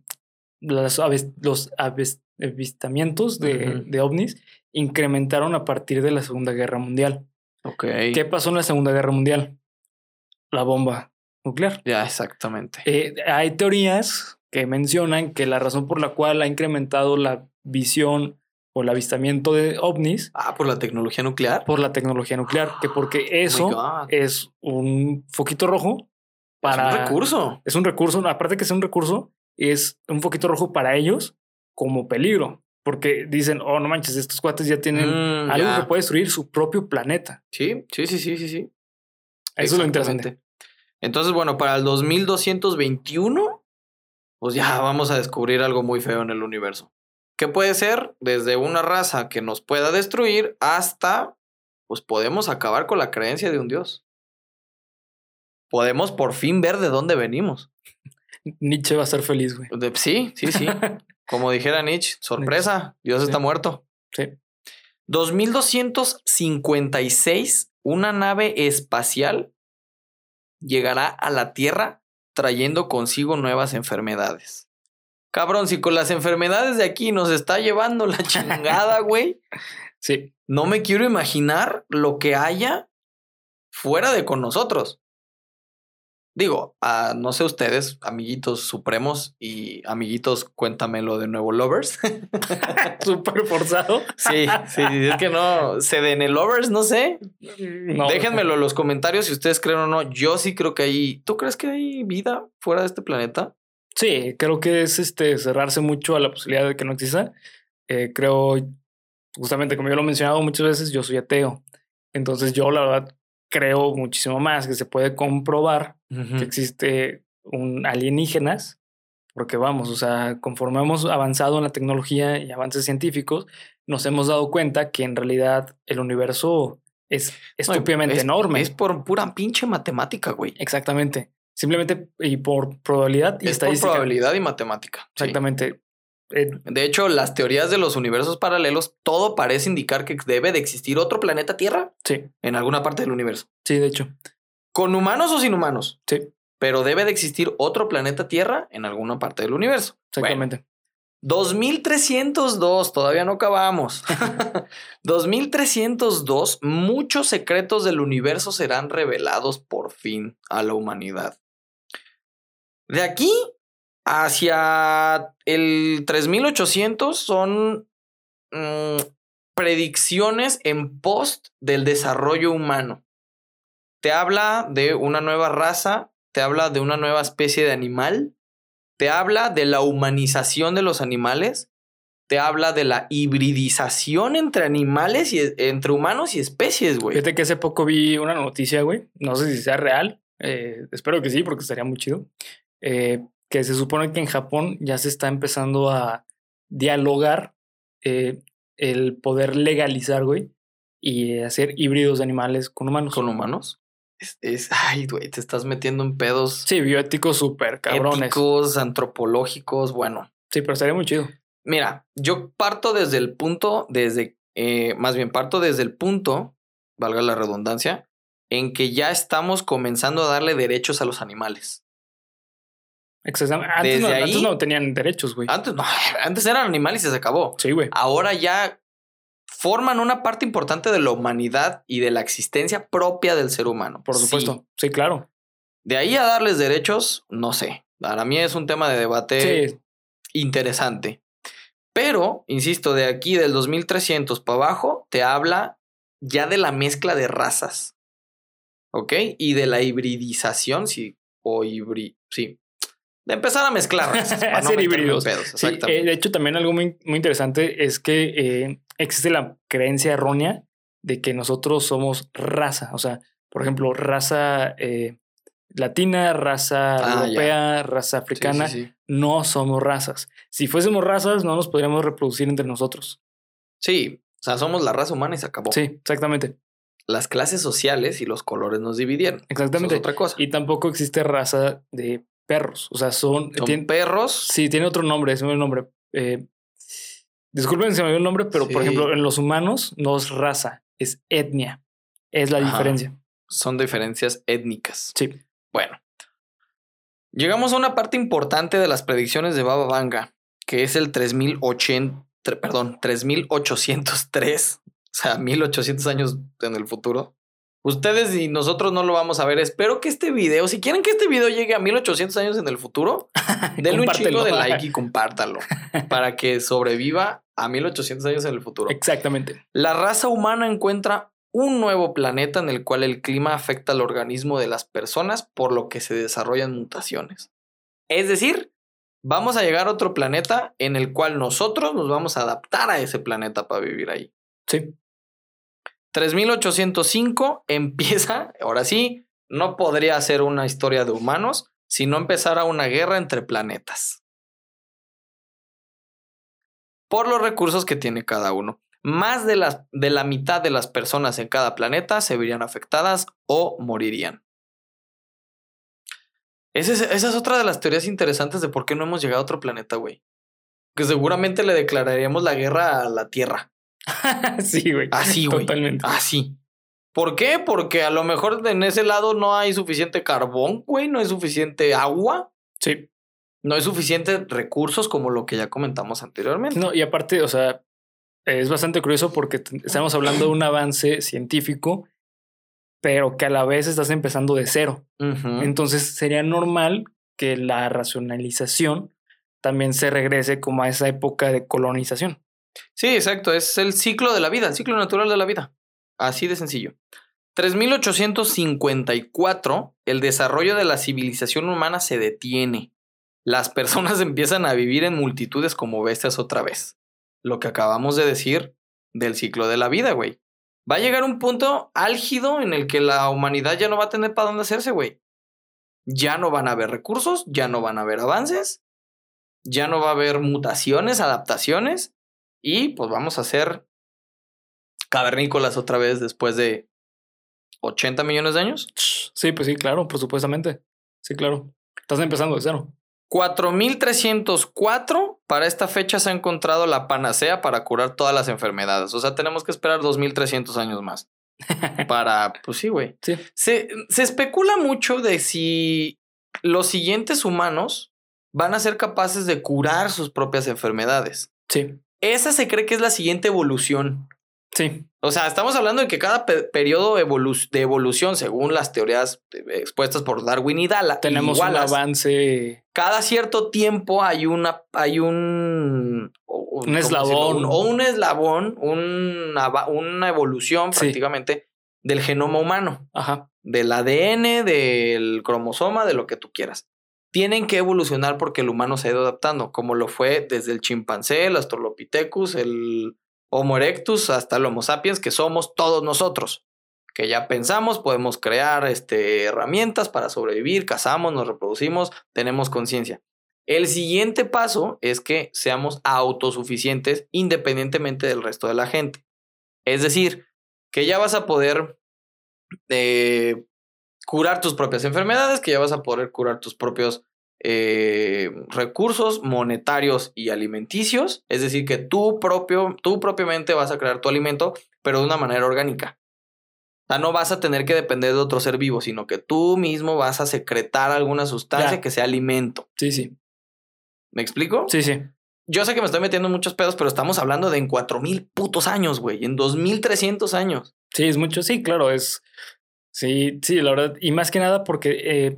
las aves- los aves- avistamientos de, de ovnis incrementaron a partir de la Segunda Guerra Mundial. Ok. ¿Qué pasó en la Segunda Guerra Mundial? La bomba nuclear. Ya, exactamente. Eh, hay teorías que mencionan que la razón por la cual ha incrementado la visión o el avistamiento de ovnis ah, por la tecnología nuclear. por la tecnología nuclear, que porque Oh eso es un foquito rojo para... Es un recurso. Es un recurso, aparte que es un recurso, es un foquito rojo para ellos como peligro, porque dicen, oh, no manches, estos cuates ya tienen Mm, algo ya. que puede destruir su propio planeta. Sí, sí, sí, sí, sí, sí. Eso es lo interesante. Entonces, bueno, para el 2221, pues ya vamos a descubrir algo muy feo en el universo. ¿Qué puede ser? Desde una raza que nos pueda destruir hasta, pues podemos acabar con la creencia de un dios. Podemos por fin ver de dónde venimos. Nietzsche va a estar feliz, güey. Sí, sí, sí. Como dijera Nietzsche, sorpresa, Dios Sí. está muerto. Sí. 2256, una nave espacial llegará a la Tierra trayendo consigo nuevas enfermedades. Cabrón, si con las enfermedades de aquí nos está llevando la chingada, güey, Sí, no me quiero imaginar lo que haya fuera de con nosotros. Digo, a, no sé ustedes, amiguitos supremos y amiguitos, cuéntamelo de nuevo, lovers. Súper forzado. sí, sí, es que no, se den el lovers, no sé. No, Déjenmelo en los comentarios si ustedes creen o no. Yo sí creo que hay. ¿Tú crees que hay vida fuera de este planeta? Sí, creo que es este cerrarse mucho a la posibilidad de que no exista. Eh, creo, justamente como yo lo he mencionado muchas veces, yo soy ateo. Entonces yo la verdad creo muchísimo más que se puede comprobar que existe un alienígenas, porque vamos, o sea, conforme hemos avanzado en la tecnología y avances científicos, nos hemos dado cuenta que en realidad el universo es No, estúpidamente es- enorme. Es por pura pinche matemática, güey. Exactamente. Simplemente y por probabilidad y Es por estadística. probabilidad y matemática. sí. Exactamente. Eh, De hecho, las teorías de los universos paralelos, todo parece indicar que debe de existir otro planeta Tierra sí, en alguna parte del universo. sí, de hecho. Con humanos o sin humanos. Sí, Pero debe de existir otro planeta Tierra en alguna parte del universo. Bueno, exactamente. 2302, todavía no acabamos. 2302, muchos secretos del universo serán revelados por fin a la humanidad. De aquí hacia el 3800 son mm, predicciones en post del desarrollo humano. Te habla de una nueva raza, te habla de una nueva especie de animal, te habla de la humanización de los animales, te habla de la hibridización entre animales y entre humanos y especies, güey. Fíjate que hace poco vi una noticia, güey. No sé si sea real. eh, espero que sí, porque estaría muy chido. Eh, que se supone que en Japón ya se está empezando a dialogar eh, el poder legalizar, güey, y hacer híbridos de animales con humanos. Con humanos. Es, es- ay, güey, te estás metiendo en pedos Sí, bioéticos súper cabrones. éticos, antropológicos, bueno. Sí, pero estaría muy chido. Mira, yo parto desde el punto, desde, eh, más bien parto desde el punto, valga la redundancia, en que ya estamos comenzando a darle derechos a los animales. Exactamente. Antes, no, antes tenían derechos, güey. Antes, no, antes eran animales y se acabó. Sí, güey. Ahora ya forman una parte importante de la humanidad y de la existencia propia del ser humano. Por Sí. supuesto. Sí, claro. De ahí a darles derechos, no sé. Para mí es un tema de debate Sí, interesante. Pero, insisto, de aquí del 2300 para abajo, te habla ya de la mezcla de razas. ¿Ok? Y de la hibridización, sí. O hibri... Sí. De empezar a mezclar para no híbridos. pedos, Sí, eh, de hecho, también algo muy, muy interesante es que eh, existe la creencia errónea de que nosotros somos raza. O sea, por ejemplo, raza eh, latina, raza Ah, ya. europea, raza africana. sí, sí. No somos razas. Si fuésemos razas, no nos podríamos reproducir entre nosotros. Sí, o sea, somos la raza humana y se acabó. Sí, exactamente. Las clases sociales y los colores nos dividieron. Eso Exactamente. es otra cosa. Y tampoco existe raza de perros. O sea, son. Son tien- perros. Sí, tiene otro nombre, se me nombre. Eh, disculpen si me olvidó el nombre, pero por ejemplo, en los humanos no es raza, es etnia. Es la Ajá. diferencia. Son diferencias étnicas. Sí. Bueno, llegamos a una parte importante de las predicciones de Baba Vanga, que es el 3080, tre- perdón, 3803, o sea, 1800 años en el futuro. Ustedes y nosotros no lo vamos a ver. Espero que este video, si quieren que este video llegue a 1800 años en el futuro, denle un chingo de like y compártalo para que sobreviva a 1800 años en el futuro. Exactamente. La raza humana encuentra un nuevo planeta en el cual el clima afecta al organismo de las personas, por lo que se desarrollan mutaciones. Es decir, vamos a llegar a otro planeta en el cual nosotros nos vamos a adaptar a ese planeta para vivir ahí. Sí. 3805 empieza, ahora sí, no podría ser una historia de humanos si no empezara una guerra entre planetas. Por los recursos que tiene cada uno. Más de, las, de la mitad de las personas en cada planeta se verían afectadas o morirían. Esa es, esa es otra de las teorías interesantes de por qué no hemos llegado a otro planeta, güey. Que seguramente le declararíamos la guerra a la Tierra. sí, güey. Así, güey. Totalmente. Así. ¿Por qué? Porque a lo mejor en ese lado no hay suficiente carbón, güey, no hay suficiente agua, Sí. no hay suficientes recursos como lo que ya comentamos anteriormente. No, y aparte, o sea, es bastante curioso porque estamos hablando de un avance científico, pero que a la vez estás empezando de cero. Entonces sería normal que la racionalización también se regrese como a esa época de colonización. Sí, exacto. Es el ciclo de la vida, el ciclo natural de la vida. Así de sencillo. 3854, el desarrollo de la civilización humana se detiene. Las personas empiezan a vivir en multitudes como bestias otra vez. Lo que acabamos de decir del ciclo de la vida, güey. Va a llegar un punto álgido en el que la humanidad ya no va a tener para dónde hacerse, güey. Ya no van a haber recursos, ya no van a haber avances, ya no va a haber mutaciones, adaptaciones, y pues vamos a ser cavernícolas otra vez después de 80 millones de años. Sí, pues sí, claro, por supuestamente. Sí, claro. Estás empezando de cero. 4304, para esta fecha se ha encontrado la panacea para curar todas las enfermedades. O sea, tenemos que esperar 2300 años más. Para, pues sí, güey. Sí. Se, se especula mucho de si los siguientes humanos van a ser capaces de curar sus propias enfermedades. Sí, Esa se cree que es la siguiente evolución. sí, O sea, estamos hablando de que cada pe- periodo evolu- de evolución, según las teorías eh, expuestas por Darwin y Dala, tenemos y un avance. cada cierto tiempo hay una hay un o- Un ¿cómo eslabón. Un- o un eslabón un ava- una evolución Sí. prácticamente del genoma humano Ajá. del ADN del cromosoma de lo que tú quieras tienen que evolucionar porque el humano se ha ido adaptando como lo fue desde el chimpancé el Australopithecus el Homo erectus hasta el Homo sapiens que somos todos nosotros que ya pensamos, podemos crear este, herramientas para sobrevivir, cazamos, nos reproducimos, tenemos conciencia. El siguiente paso es que seamos autosuficientes independientemente del resto de la gente. Es decir, que ya vas a poder eh, curar tus propias enfermedades, que ya vas a poder curar tus propios eh, recursos monetarios y alimenticios. Es decir, que tú, propio, tú propiamente vas a crear tu alimento, pero de una manera orgánica. O sea, no vas a tener que depender de otro ser vivo, sino que tú mismo vas a secretar alguna sustancia Ya. que sea alimento. Sí, sí. ¿Me explico? Sí, sí. Yo sé que me estoy metiendo en muchos pedos, pero estamos hablando de en 4000 putos años, güey, en 2300 años. Sí, es mucho. Sí, claro, es. Sí, sí, la verdad. Y más que nada porque eh,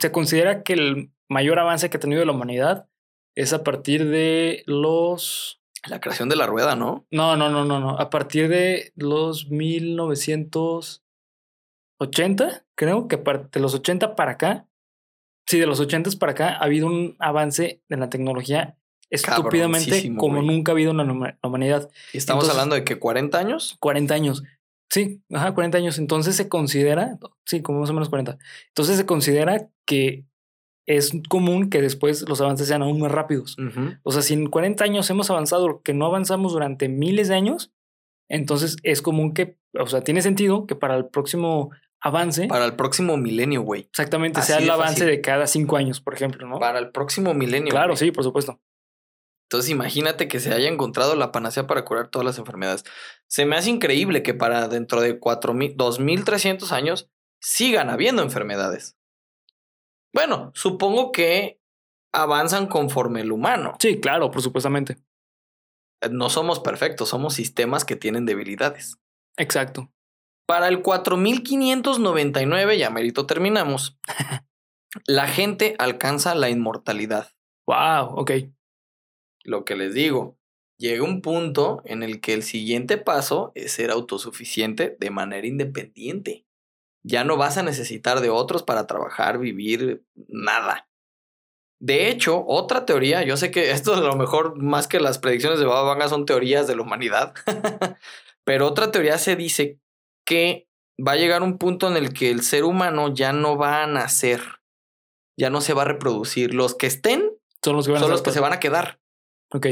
se considera que el mayor avance que ha tenido la humanidad es a partir de los. La creación de la rueda, ¿no? No, no, no, no, no. A partir de los 1980, creo que de los 80 para acá. Sí, de los 80 para acá ha habido un avance en la tecnología estúpidamente como nunca ha habido en la huma- la humanidad. Y estamos Entonces- hablando de que 40 años. 40 años. Sí, ajá, 40 años. Entonces se considera, sí, como más o menos 40. Entonces se considera que es común que después los avances sean aún más rápidos. O sea, si en 40 años hemos avanzado lo que no avanzamos durante miles de años, entonces es común que, o sea, tiene sentido que para el próximo avance, Para el próximo milenio, güey. exactamente, así sea el avance fácil. de cada cinco años, por ejemplo, ¿no? Para el próximo milenio. Claro, sí, por supuesto. Entonces imagínate que se haya encontrado la panacea para curar todas las enfermedades. Se me hace increíble que para dentro de 4000, 2300 años sigan habiendo enfermedades. Bueno, supongo que avanzan conforme el humano. Sí, claro, por supuestamente. No somos perfectos, somos sistemas que tienen debilidades. Exacto. Para el 4599, ya merito terminamos, la gente alcanza la inmortalidad. Wow, ok. Lo que les digo, llega un punto en el que el siguiente paso es ser autosuficiente de manera independiente. Ya no vas a necesitar de otros para trabajar, vivir, nada. De hecho, otra teoría, yo sé que esto a lo mejor más que las predicciones de Baba Vanga son teorías de la humanidad, pero otra teoría se dice que va a llegar un punto en el que el ser humano ya no va a nacer, ya no se va a reproducir. Los que estén Son los que van son a los que se van a quedar. Ok.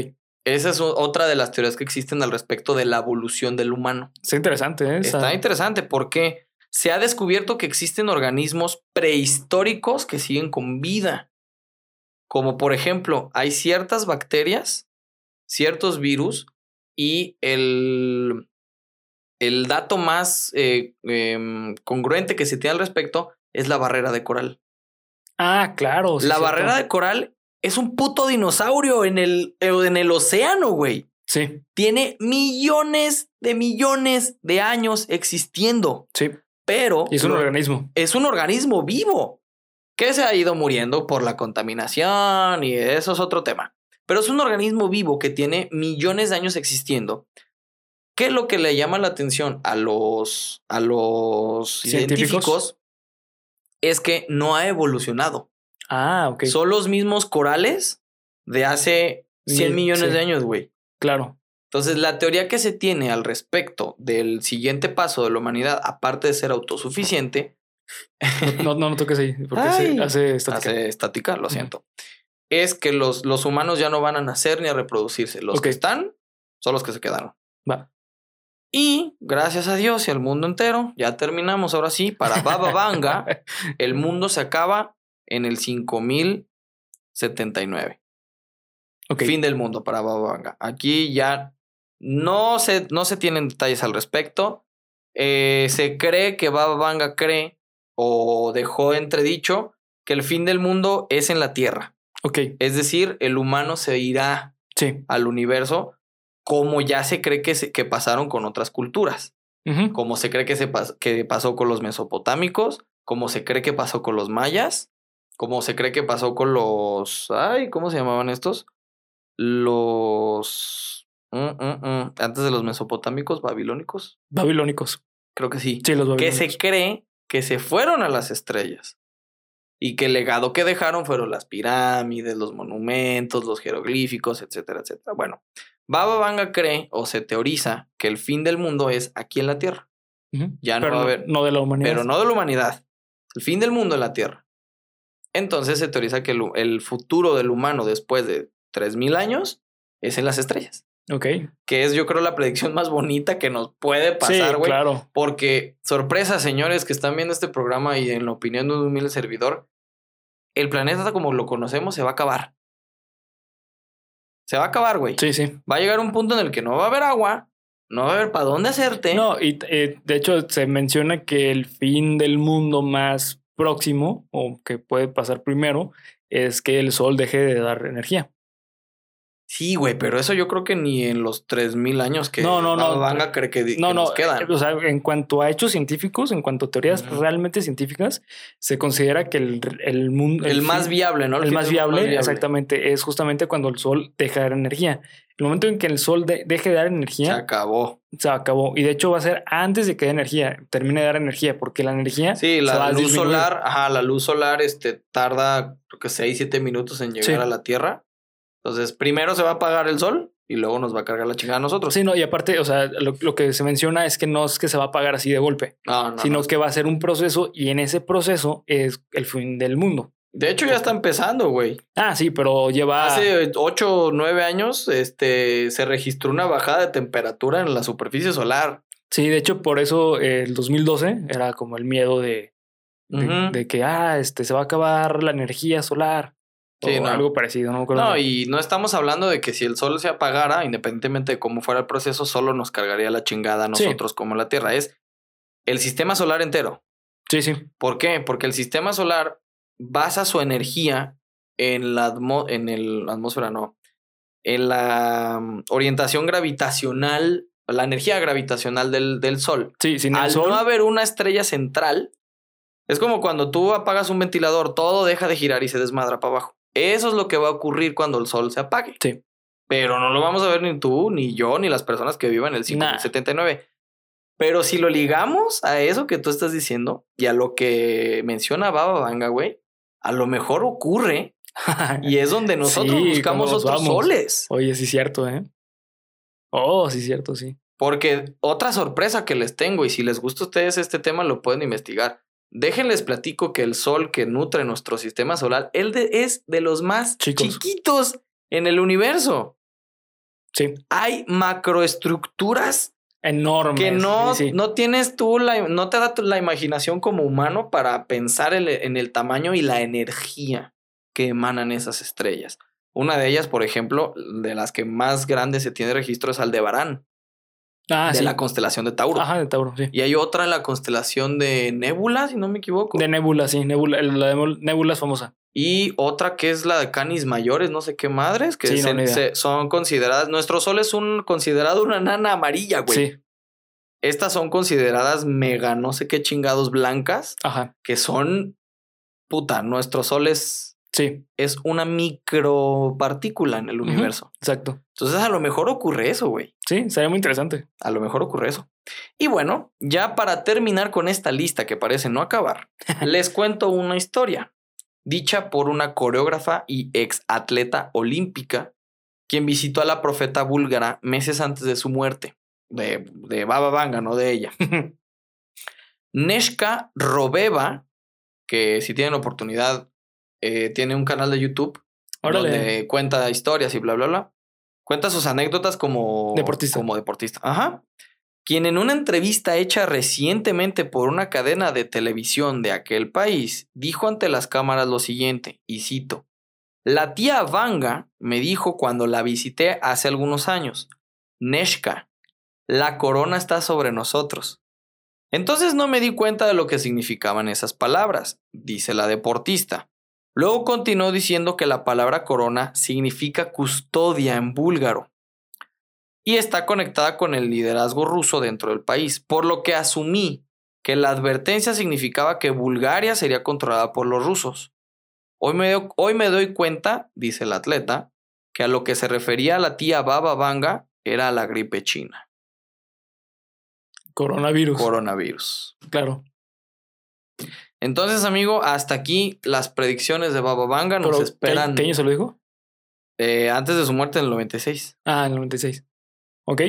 Esa es otra de las teorías que existen al respecto de la evolución del humano. Está interesante, ¿eh? Está interesante porque se ha descubierto que existen organismos prehistóricos que siguen con vida. Como por ejemplo, hay ciertas bacterias, ciertos virus y el, el dato más eh, em, congruente que se tiene al respecto es la barrera de coral. Ah, claro. sí, la barrera de coral es un puto dinosaurio en el, en el océano, güey Sí, tiene millones de millones de años existiendo. sí. pero Y es un organismo. es un organismo vivo que se ha ido muriendo por la contaminación y eso es otro tema. Pero es un organismo vivo que tiene millones de años existiendo. ¿Qué es lo que le llama la atención a los, a los Científicos. científicos? Es que no ha evolucionado. Ah, ok. Son los mismos corales de hace 100 Mil- millones sí. de años, güey. Claro. Entonces, la teoría que se tiene al respecto del siguiente paso de la humanidad, aparte de ser autosuficiente, No, no, no toques ahí, porque Ay. hace, hace estática. hace estática, lo siento, es que los, los humanos ya no van a nacer ni a reproducirse. Los que están son los que se quedaron. Va. Y gracias a Dios y al mundo entero, ya terminamos ahora sí, para Baba Vanga, el mundo se acaba en el 5079. Ok. Fin del mundo para Baba Vanga. Aquí ya no se, no se tienen detalles al respecto. Eh, se cree que Baba Vanga cree o dejó entredicho que el fin del mundo es en la Tierra. Ok. Es decir, el humano se irá Sí. al universo como ya se cree que, se- que pasaron con otras culturas. Como se cree que, se pas- que pasó con los mesopotámicos, como se cree que pasó con los mayas, como se cree que pasó con los... Ay, ¿cómo se llamaban estos? Los... mm, mm, mm, Antes de los mesopotámicos, babilónicos. Babilónicos. Creo que sí. Sí, los Que babilónicos. se cree que se fueron a las estrellas. Y que el legado que dejaron fueron las pirámides, los monumentos, los jeroglíficos, etcétera, etcétera. Bueno, Baba Vanga cree o se teoriza que el fin del mundo es aquí en la Tierra. Ya no Pero va a haber- No de la humanidad. pero no de la humanidad. El fin del mundo en la Tierra. Entonces se teoriza que el, el futuro del humano después de 3.000 años es en las estrellas. Ok. Que es, yo creo, la predicción más bonita que nos puede pasar, sí, güey. claro. Porque, sorpresa, señores que están viendo este programa y en la opinión de un humilde servidor, el planeta como lo conocemos se va a acabar. Se va a acabar, güey. Sí, sí. Va a llegar un punto en el que no va a haber agua, no va a haber para dónde hacerte. No, y eh, de hecho se menciona que el fin del mundo más próximo o que puede pasar primero es que el sol deje de dar energía. Sí, güey, pero eso yo creo que ni en los 3000 años que No, no, no. Vanga cree que, que No, no, nos quedan. eh, o sea, en cuanto a hechos científicos, en cuanto a teorías realmente científicas, se considera que el, el mundo... el, más viable, ¿no? El más viable, exactamente, es justamente cuando el sol deja de dar energía. El momento en que el sol de- deje de dar Se energía, acabó. se acabó. Y de hecho va a ser antes de que dé energía, termine de dar energía, porque la energía Sí, se la luz solar, ajá, la luz solar este, tarda, creo que 6, 7 minutos en llegar Sí. a la Tierra. Entonces, primero se va a apagar el sol y luego nos va a cargar la chingada a nosotros. Sí, no, y aparte, o sea, lo, lo que se menciona es que no es que se va a pagar así de golpe, No, no, sino no. que va a ser un proceso y en ese proceso es el fin del mundo. De hecho, ya está empezando, güey. Ah, sí, pero lleva... Hace 8 o 9 años este, se registró una bajada de temperatura en la superficie solar. Sí, de hecho, por eso eh, el 2012 era como el miedo de, de que, ah, este, se va a acabar la energía solar. Sí, o no. algo parecido, no. No, y no estamos hablando de que si el sol se apagara, independientemente de cómo fuera el proceso, solo nos cargaría la chingada a Sí. nosotros como la Tierra. Es el sistema solar entero. Sí, sí. ¿Por qué? Porque el sistema solar basa su energía en la, atmo- en el, atmósfera, no, en la mm, orientación gravitacional, la energía gravitacional del, del Sol. Sí, sin el Al sol. no haber una estrella central, es como cuando tú apagas un ventilador, todo deja de girar y se desmadra para abajo. Eso es lo que va a ocurrir cuando el sol se apague. Sí. Pero no lo vamos a ver ni tú, ni yo, ni las personas que vivan en el Nah. 579. Pero si lo ligamos a eso que tú estás diciendo y a lo que menciona Baba Vanga, güey, a lo mejor ocurre y es donde nosotros Sí, buscamos ¿cómo nos otros vamos? soles. Oye, sí, cierto, ¿eh? Oh, sí, cierto, sí. Porque otra sorpresa que les tengo, y si les gusta a ustedes este tema, lo pueden investigar. Déjenles platico que el sol que nutre nuestro sistema solar, él de- es de los más Chicos. chiquitos en el universo. Sí. Hay macroestructuras Enorme. que no, sí, sí. no tienes tú, la, no te da tu- la imaginación como humano para pensar el- en el tamaño y la energía que emanan esas estrellas. Una de ellas, por ejemplo, de las que más grande se tiene registro es Aldebarán, Ah, de sí. la constelación de Tauro. Ajá, de Tauro, sí. Y hay otra en la constelación de Nebula, si no me equivoco. De Nebula, sí. Nebula, el- la de Nebula es famosa. y otra que es la de Canis Mayores, no sé qué madres, que Sí, se- se- son consideradas. Nuestro Sol es un considerado una nana amarilla, güey. Sí. estas son consideradas mega no sé qué chingados blancas, Ajá. que son, puta, nuestro sol es, Sí, es una micropartícula en el universo. exacto. Entonces a lo mejor ocurre eso, güey. Sí, sería muy interesante. A lo mejor ocurre eso. Y bueno, ya para terminar con esta lista que parece no acabar, les cuento una historia dicha por una coreógrafa y ex atleta olímpica quien visitó a la profeta búlgara meses antes de su muerte. De, de Baba Vanga, no de ella. Neshka Robeva, que si tienen oportunidad, eh, tiene un canal de YouTube Órale. donde cuenta historias y bla, bla, bla. Cuenta sus anécdotas como Deportista. Como deportista. Ajá. Quien en una entrevista hecha recientemente por una cadena de televisión de aquel país dijo ante las cámaras lo siguiente, y cito, La tía Vanga me dijo cuando la visité hace algunos años, Neshka, la corona está sobre nosotros. Entonces no me di cuenta de lo que significaban esas palabras, dice la deportista. Luego continuó diciendo que la palabra corona significa custodia en búlgaro y está conectada con el liderazgo ruso dentro del país, por lo que asumí que la advertencia significaba que Bulgaria sería controlada por los rusos. Hoy me, do- hoy me doy cuenta, dice el atleta, que a lo que se refería la tía Baba Vanga era a la gripe china, Coronavirus. coronavirus. claro. Entonces, amigo, hasta aquí las predicciones de Baba Vanga nos Pero, ¿qué- esperan ¿Qué año se lo dijo? eh, antes de su muerte en el 96. Ah, en el 96. Ok.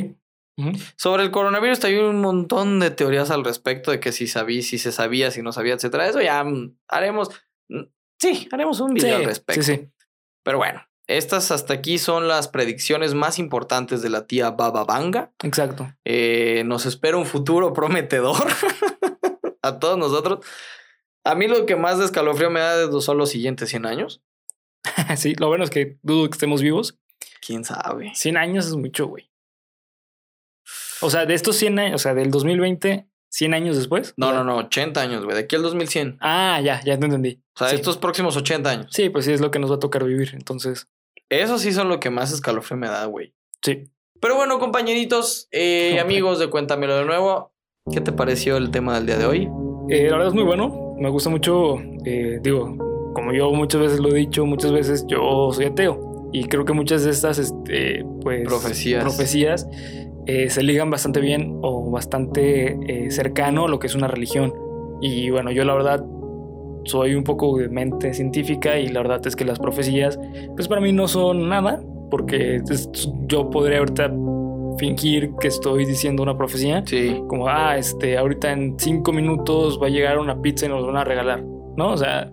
Sobre el coronavirus hay un montón de teorías al respecto de que si sabía, si se sabía, si no sabía, etcétera. Eso ya mm, haremos, mm, sí, haremos un video al respecto. sí, sí. Pero bueno, estas hasta aquí son las predicciones más importantes de la tía Baba Vanga. Exacto. Eh, nos espera un futuro prometedor a todos nosotros. A mí lo que más de escalofrío me da son los siguientes 100 años. sí, lo bueno es que dudo que estemos vivos. ¿Quién sabe? 100 años es mucho, güey. O sea, de estos 100 años, o sea, del 2020, 100 años después. No, no, no, 80 años, güey. De aquí al 2100. Ah, ya, ya te entendí. O sea, Sí. estos próximos 80 años. Sí, pues sí, es lo que nos va a tocar vivir. Entonces, Eso sí son lo que más escalofrío me da, güey. sí. Pero bueno, compañeritos eh, y Ok. amigos de Cuéntamelo de nuevo, ¿qué te pareció el tema del día de hoy? Eh, la verdad es muy bueno. Me gusta mucho, eh, digo, como yo muchas veces lo he dicho, muchas veces yo soy ateo. Y creo que muchas de estas, este, pues, Profecías. profecías, eh, se ligan bastante bien o bastante eh, cercano a lo que es una religión. Y bueno, yo la verdad soy un poco de mente científica y la verdad es que las profecías, pues para mí no son nada, porque es- yo podría ahorita fingir que estoy diciendo una profecía Sí. como, ah, este, ahorita en cinco minutos va a llegar una pizza y nos van a regalar, ¿no? O sea,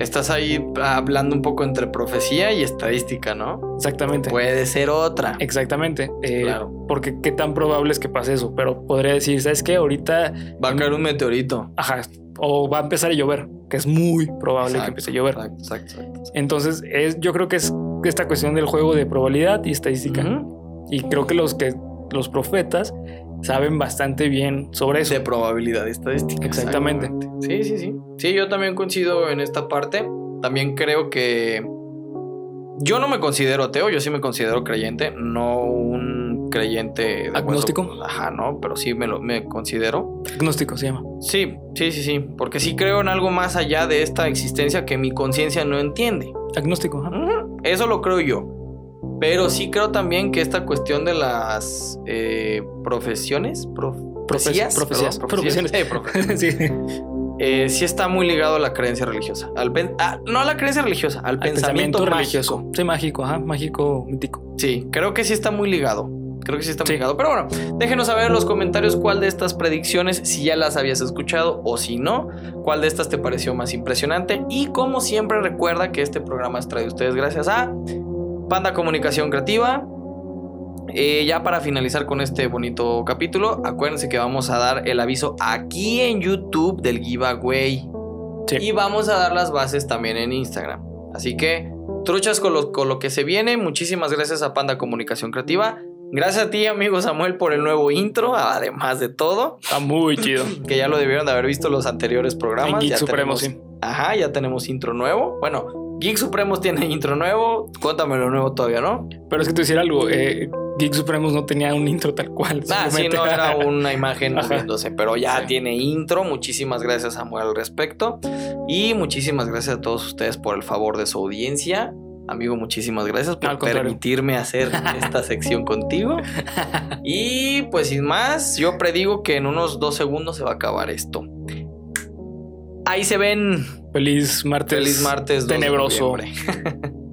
Estás ahí hablando un poco entre profecía y estadística, ¿no? exactamente. Puede ser otra. Exactamente. Eh, Claro. Porque qué tan probable es que pase eso, pero podría decir, ¿sabes qué? Ahorita, Va a caer un meteorito. ajá, o va a empezar a llover, que es muy probable que empiece a llover. Exacto, exacto, exacto. Entonces, es, yo creo que es esta cuestión del juego de probabilidad y estadística. Y creo que los que los profetas saben bastante bien sobre eso. De probabilidad estadística. Exactamente. Sí, sí, sí. Sí, yo también coincido en esta parte. También creo que. Yo no me considero ateo, yo sí me considero creyente, no un creyente de hueso- ¿Agnóstico? Ajá, no, pero sí me lo me considero. Agnóstico se llama. Sí, sí, sí, sí, porque sí creo en algo más allá de esta existencia que mi conciencia no entiende. Agnóstico, ajá. Eso lo creo yo. Pero sí creo también que esta cuestión de las eh, profesiones, prof- profecías, profecías, perdón, profesiones. eh, profecías, sí. eh, sí está muy ligado a la creencia religiosa. Al pen- ah, no a la creencia religiosa, al, Al pensamiento, pensamiento religioso. Sí, mágico, ajá. Mágico, mítico. Sí, creo que sí está muy ligado. Creo que sí está muy Sí. ligado. Pero bueno, déjenos saber en los comentarios cuál de estas predicciones, si ya las habías escuchado o si no, cuál de estas te pareció más impresionante. Y como siempre, recuerda que este programa es traído a ustedes gracias a Panda Comunicación Creativa. Eh, ya para finalizar con este bonito capítulo, acuérdense que vamos a dar el aviso aquí en YouTube del giveaway. Sí. Y vamos a dar las bases también en Instagram. Así que, truchas con lo, con lo que se viene. Muchísimas gracias a Panda Comunicación Creativa. Gracias a ti, amigo Samuel, por el nuevo intro, además de todo, Está muy chido. que ya lo debieron de haber visto los anteriores En programas. Geek ya Supremo, tenemos- sí. Ajá, ya tenemos intro nuevo. Bueno, Geek Supremos tiene intro nuevo. Cuéntamelo nuevo todavía, ¿no? Pero es que te decir algo. eh, Geek Supremos no tenía un intro tal cual. Ah, sí, no era una imagen moviéndose, pero ya Sí. tiene intro. Muchísimas gracias, Samuel, al respecto. Y muchísimas gracias a todos ustedes por el favor de su audiencia. Amigo, muchísimas gracias por permitirme hacer esta sección contigo. Y pues sin más, yo predigo que en unos dos segundos se va a acabar esto. Ahí se ven. Feliz martes. Feliz martes 2 de tenebroso.